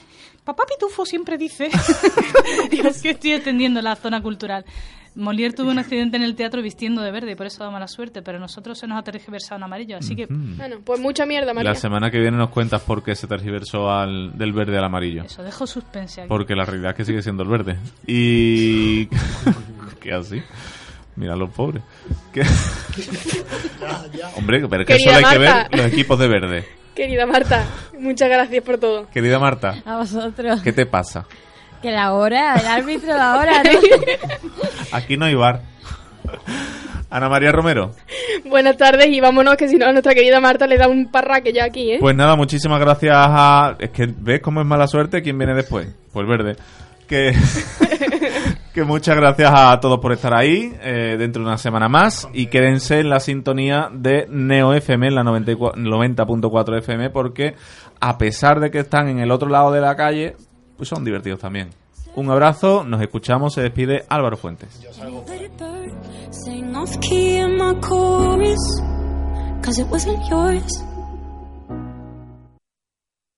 Speaker 9: Papá Pitufo siempre dice. Dios, que estoy extendiendo la zona cultural. Molière tuvo un accidente en el teatro vistiendo de verde y por eso da mala suerte, pero a nosotros se nos ha tergiversado en amarillo, así que.
Speaker 4: Bueno, pues mucha mierda, María.
Speaker 3: La semana que viene nos cuentas por qué se tergiversó al, del verde al amarillo.
Speaker 9: eso dejo suspense aquí.
Speaker 3: Porque la realidad es que sigue siendo el verde. Y... ¿Qué así? Mira los pobres. ¿Qué? Hombre, pero es que
Speaker 4: Querida
Speaker 3: solo hay que ver los equipos de verde.
Speaker 4: Querida Marta, muchas gracias por todo.
Speaker 3: Querida Marta,
Speaker 10: A vosotros.
Speaker 3: ¿qué te pasa?
Speaker 10: Que la hora, el árbitro de la hora, ¿no?
Speaker 3: Aquí no hay bar. Ana María Romero.
Speaker 4: Buenas tardes y vámonos que si no a nuestra querida Marta le da un parraque ya aquí, ¿eh?
Speaker 3: Pues nada, muchísimas gracias a... Es que ves cómo es mala suerte quién viene después. Pues verde. Que, que muchas gracias a todos por estar ahí eh, dentro de una semana más y quédense en la sintonía de Neo FM, en la 94 90.4 FM, porque a pesar de que están en el otro lado de la calle, pues son divertidos también. Un abrazo, nos escuchamos, se despide Álvaro Fuentes.